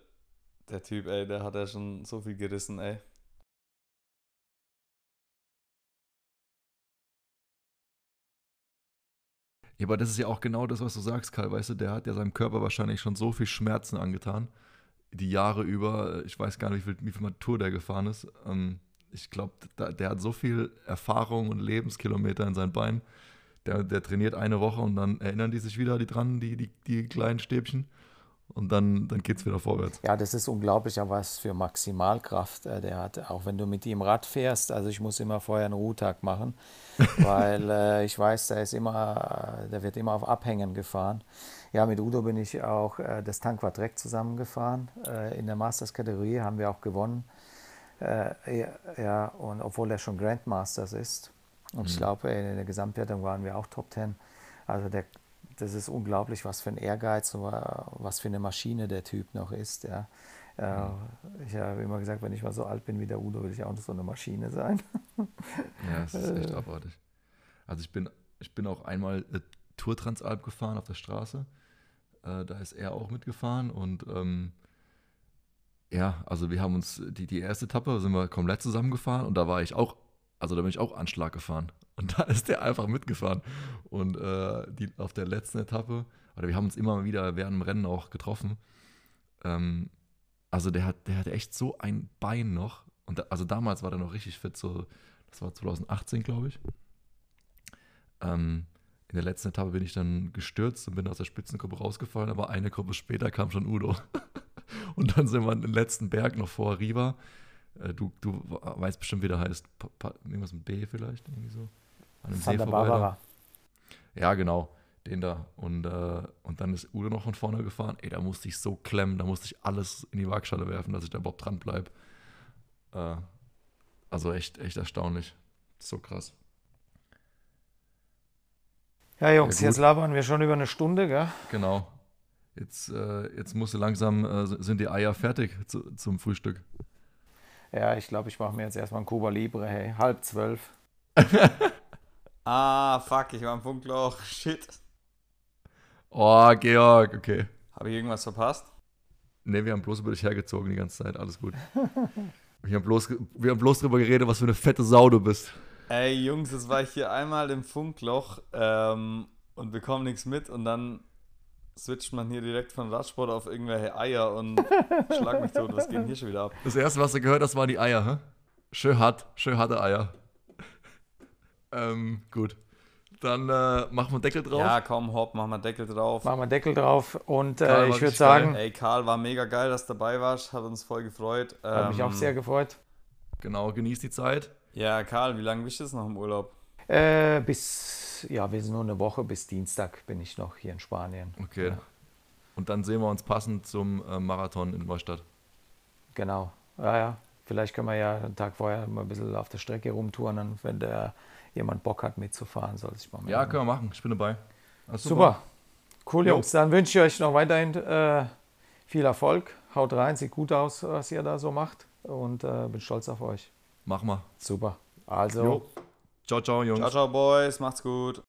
der Typ, ey, der hat ja schon so viel gerissen, ey. Ja, aber das ist ja auch genau das, was du sagst, Karl. Weißt du, der hat ja seinem Körper wahrscheinlich schon so viel Schmerzen angetan. Die Jahre über, ich weiß gar nicht, wie viel, wie viel Mal Tour der gefahren ist. Ähm, ich glaube, der hat so viel Erfahrung und Lebenskilometer in seinen Beinen. Der, der trainiert eine Woche und dann erinnern die sich wieder die dran, die, die, die kleinen Stäbchen. Und dann, dann geht es wieder vorwärts. Ja, das ist unglaublich, was für Maximalkraft äh, der hat. Auch wenn du mit ihm Rad fährst, also ich muss immer vorher einen Ruhetag machen, weil äh, ich weiß, der ist immer, äh, der wird immer auf Abhängen gefahren. Ja, mit Udo bin ich auch äh, das Tanquadreck zusammengefahren. Äh, in der Masters-Kategorie haben wir auch gewonnen. Äh, ja, und obwohl er schon Grandmasters ist. Und ich glaube, in der Gesamtwertung waren wir auch Top Ten. Also der, das ist unglaublich, was für ein Ehrgeiz und was für eine Maschine der Typ noch ist. Ja. Äh, Ich habe immer gesagt, wenn ich mal so alt bin wie der Udo, will ich auch so eine Maschine sein. Ja, es ist echt abartig. Also ich bin, ich bin auch einmal äh, Tour Transalp gefahren auf der Straße. Äh, da ist er auch mitgefahren und ähm, ja, also wir haben uns die, die erste Etappe sind wir komplett zusammengefahren und da war ich auch, also da bin ich auch Anschlag gefahren. Und da ist der einfach mitgefahren. Und äh, die, auf der letzten Etappe, oder wir haben uns immer wieder während dem Rennen auch getroffen. Ähm, also der hat, der hat echt so ein Bein noch. Und da, also damals war der noch richtig fit, so, das war 2018, glaube ich. Ähm, in der letzten Etappe bin ich dann gestürzt und bin aus der Spitzengruppe rausgefallen, aber eine Gruppe später kam schon Udo. und dann sind wir den letzten Berg noch vor Riva. Äh, du, du weißt bestimmt, wie der heißt. Irgendwas mit B vielleicht, irgendwie so. An einem Santa Barbara. Ja, genau. Den da. Und, äh, und dann ist Udo noch von vorne gefahren. Ey, da musste ich so klemmen, da musste ich alles in die Waagschale werfen, dass ich da überhaupt dran bleibe. Äh, also echt, echt erstaunlich. So krass. Ja, Jungs, Ja, gut. jetzt labern wir schon über eine Stunde, gell? Genau. Jetzt, äh, jetzt musste langsam, äh, sind die Eier fertig zu, zum Frühstück. Ja, ich glaube, ich mache mir jetzt erstmal ein Cuba Libre, hey. Halb zwölf. Ah, fuck, ich war im Funkloch. Shit. Oh, Georg, okay. Habe ich irgendwas verpasst? Ne, wir haben bloß über dich hergezogen die ganze Zeit, alles gut. wir, haben bloß, wir haben bloß drüber geredet, was für eine fette Sau du bist. Ey, Jungs, jetzt war ich hier einmal im Funkloch ähm, und bekomme nichts mit und dann switcht man hier direkt von Radsport auf irgendwelche Eier und schlag mich tot. Was geht denn hier schon wieder ab? Das erste, was du gehört hast, waren die Eier, hä? Schön hart, schön harte Eier. ähm, gut. Dann äh, machen wir einen Deckel drauf. Ja, komm, hopp, mach mal Deckel drauf. Machen wir Deckel drauf. Und äh, ich würde sagen, Ey, Karl, war mega geil, dass du dabei warst. Hat uns voll gefreut. hat mich auch Ähm, sehr gefreut. Genau, genieß die Zeit. Ja, Karl, wie lange bist du jetzt noch im Urlaub? Äh, bis, ja, wir sind nur eine Woche, bis Dienstag bin ich noch hier in Spanien. Okay. Ja. Und dann sehen wir uns passend zum äh, Marathon in Neustadt. Genau. Ja, ja. Vielleicht können wir ja einen Tag vorher mal ein bisschen auf der Strecke rumtouren, wenn der jemand Bock hat mitzufahren, soll sich mal melden. Ja, können wir machen. Ich bin dabei. Alles Super. Cool, Jo. Jungs. Dann wünsche ich euch noch weiterhin äh, viel Erfolg. Haut rein, sieht gut aus, was ihr da so macht. Und äh, bin stolz auf euch. Mach mal. Super. Also. Jo. Ciao, ciao, Jungs. Ciao, ciao, Boys. Macht's gut.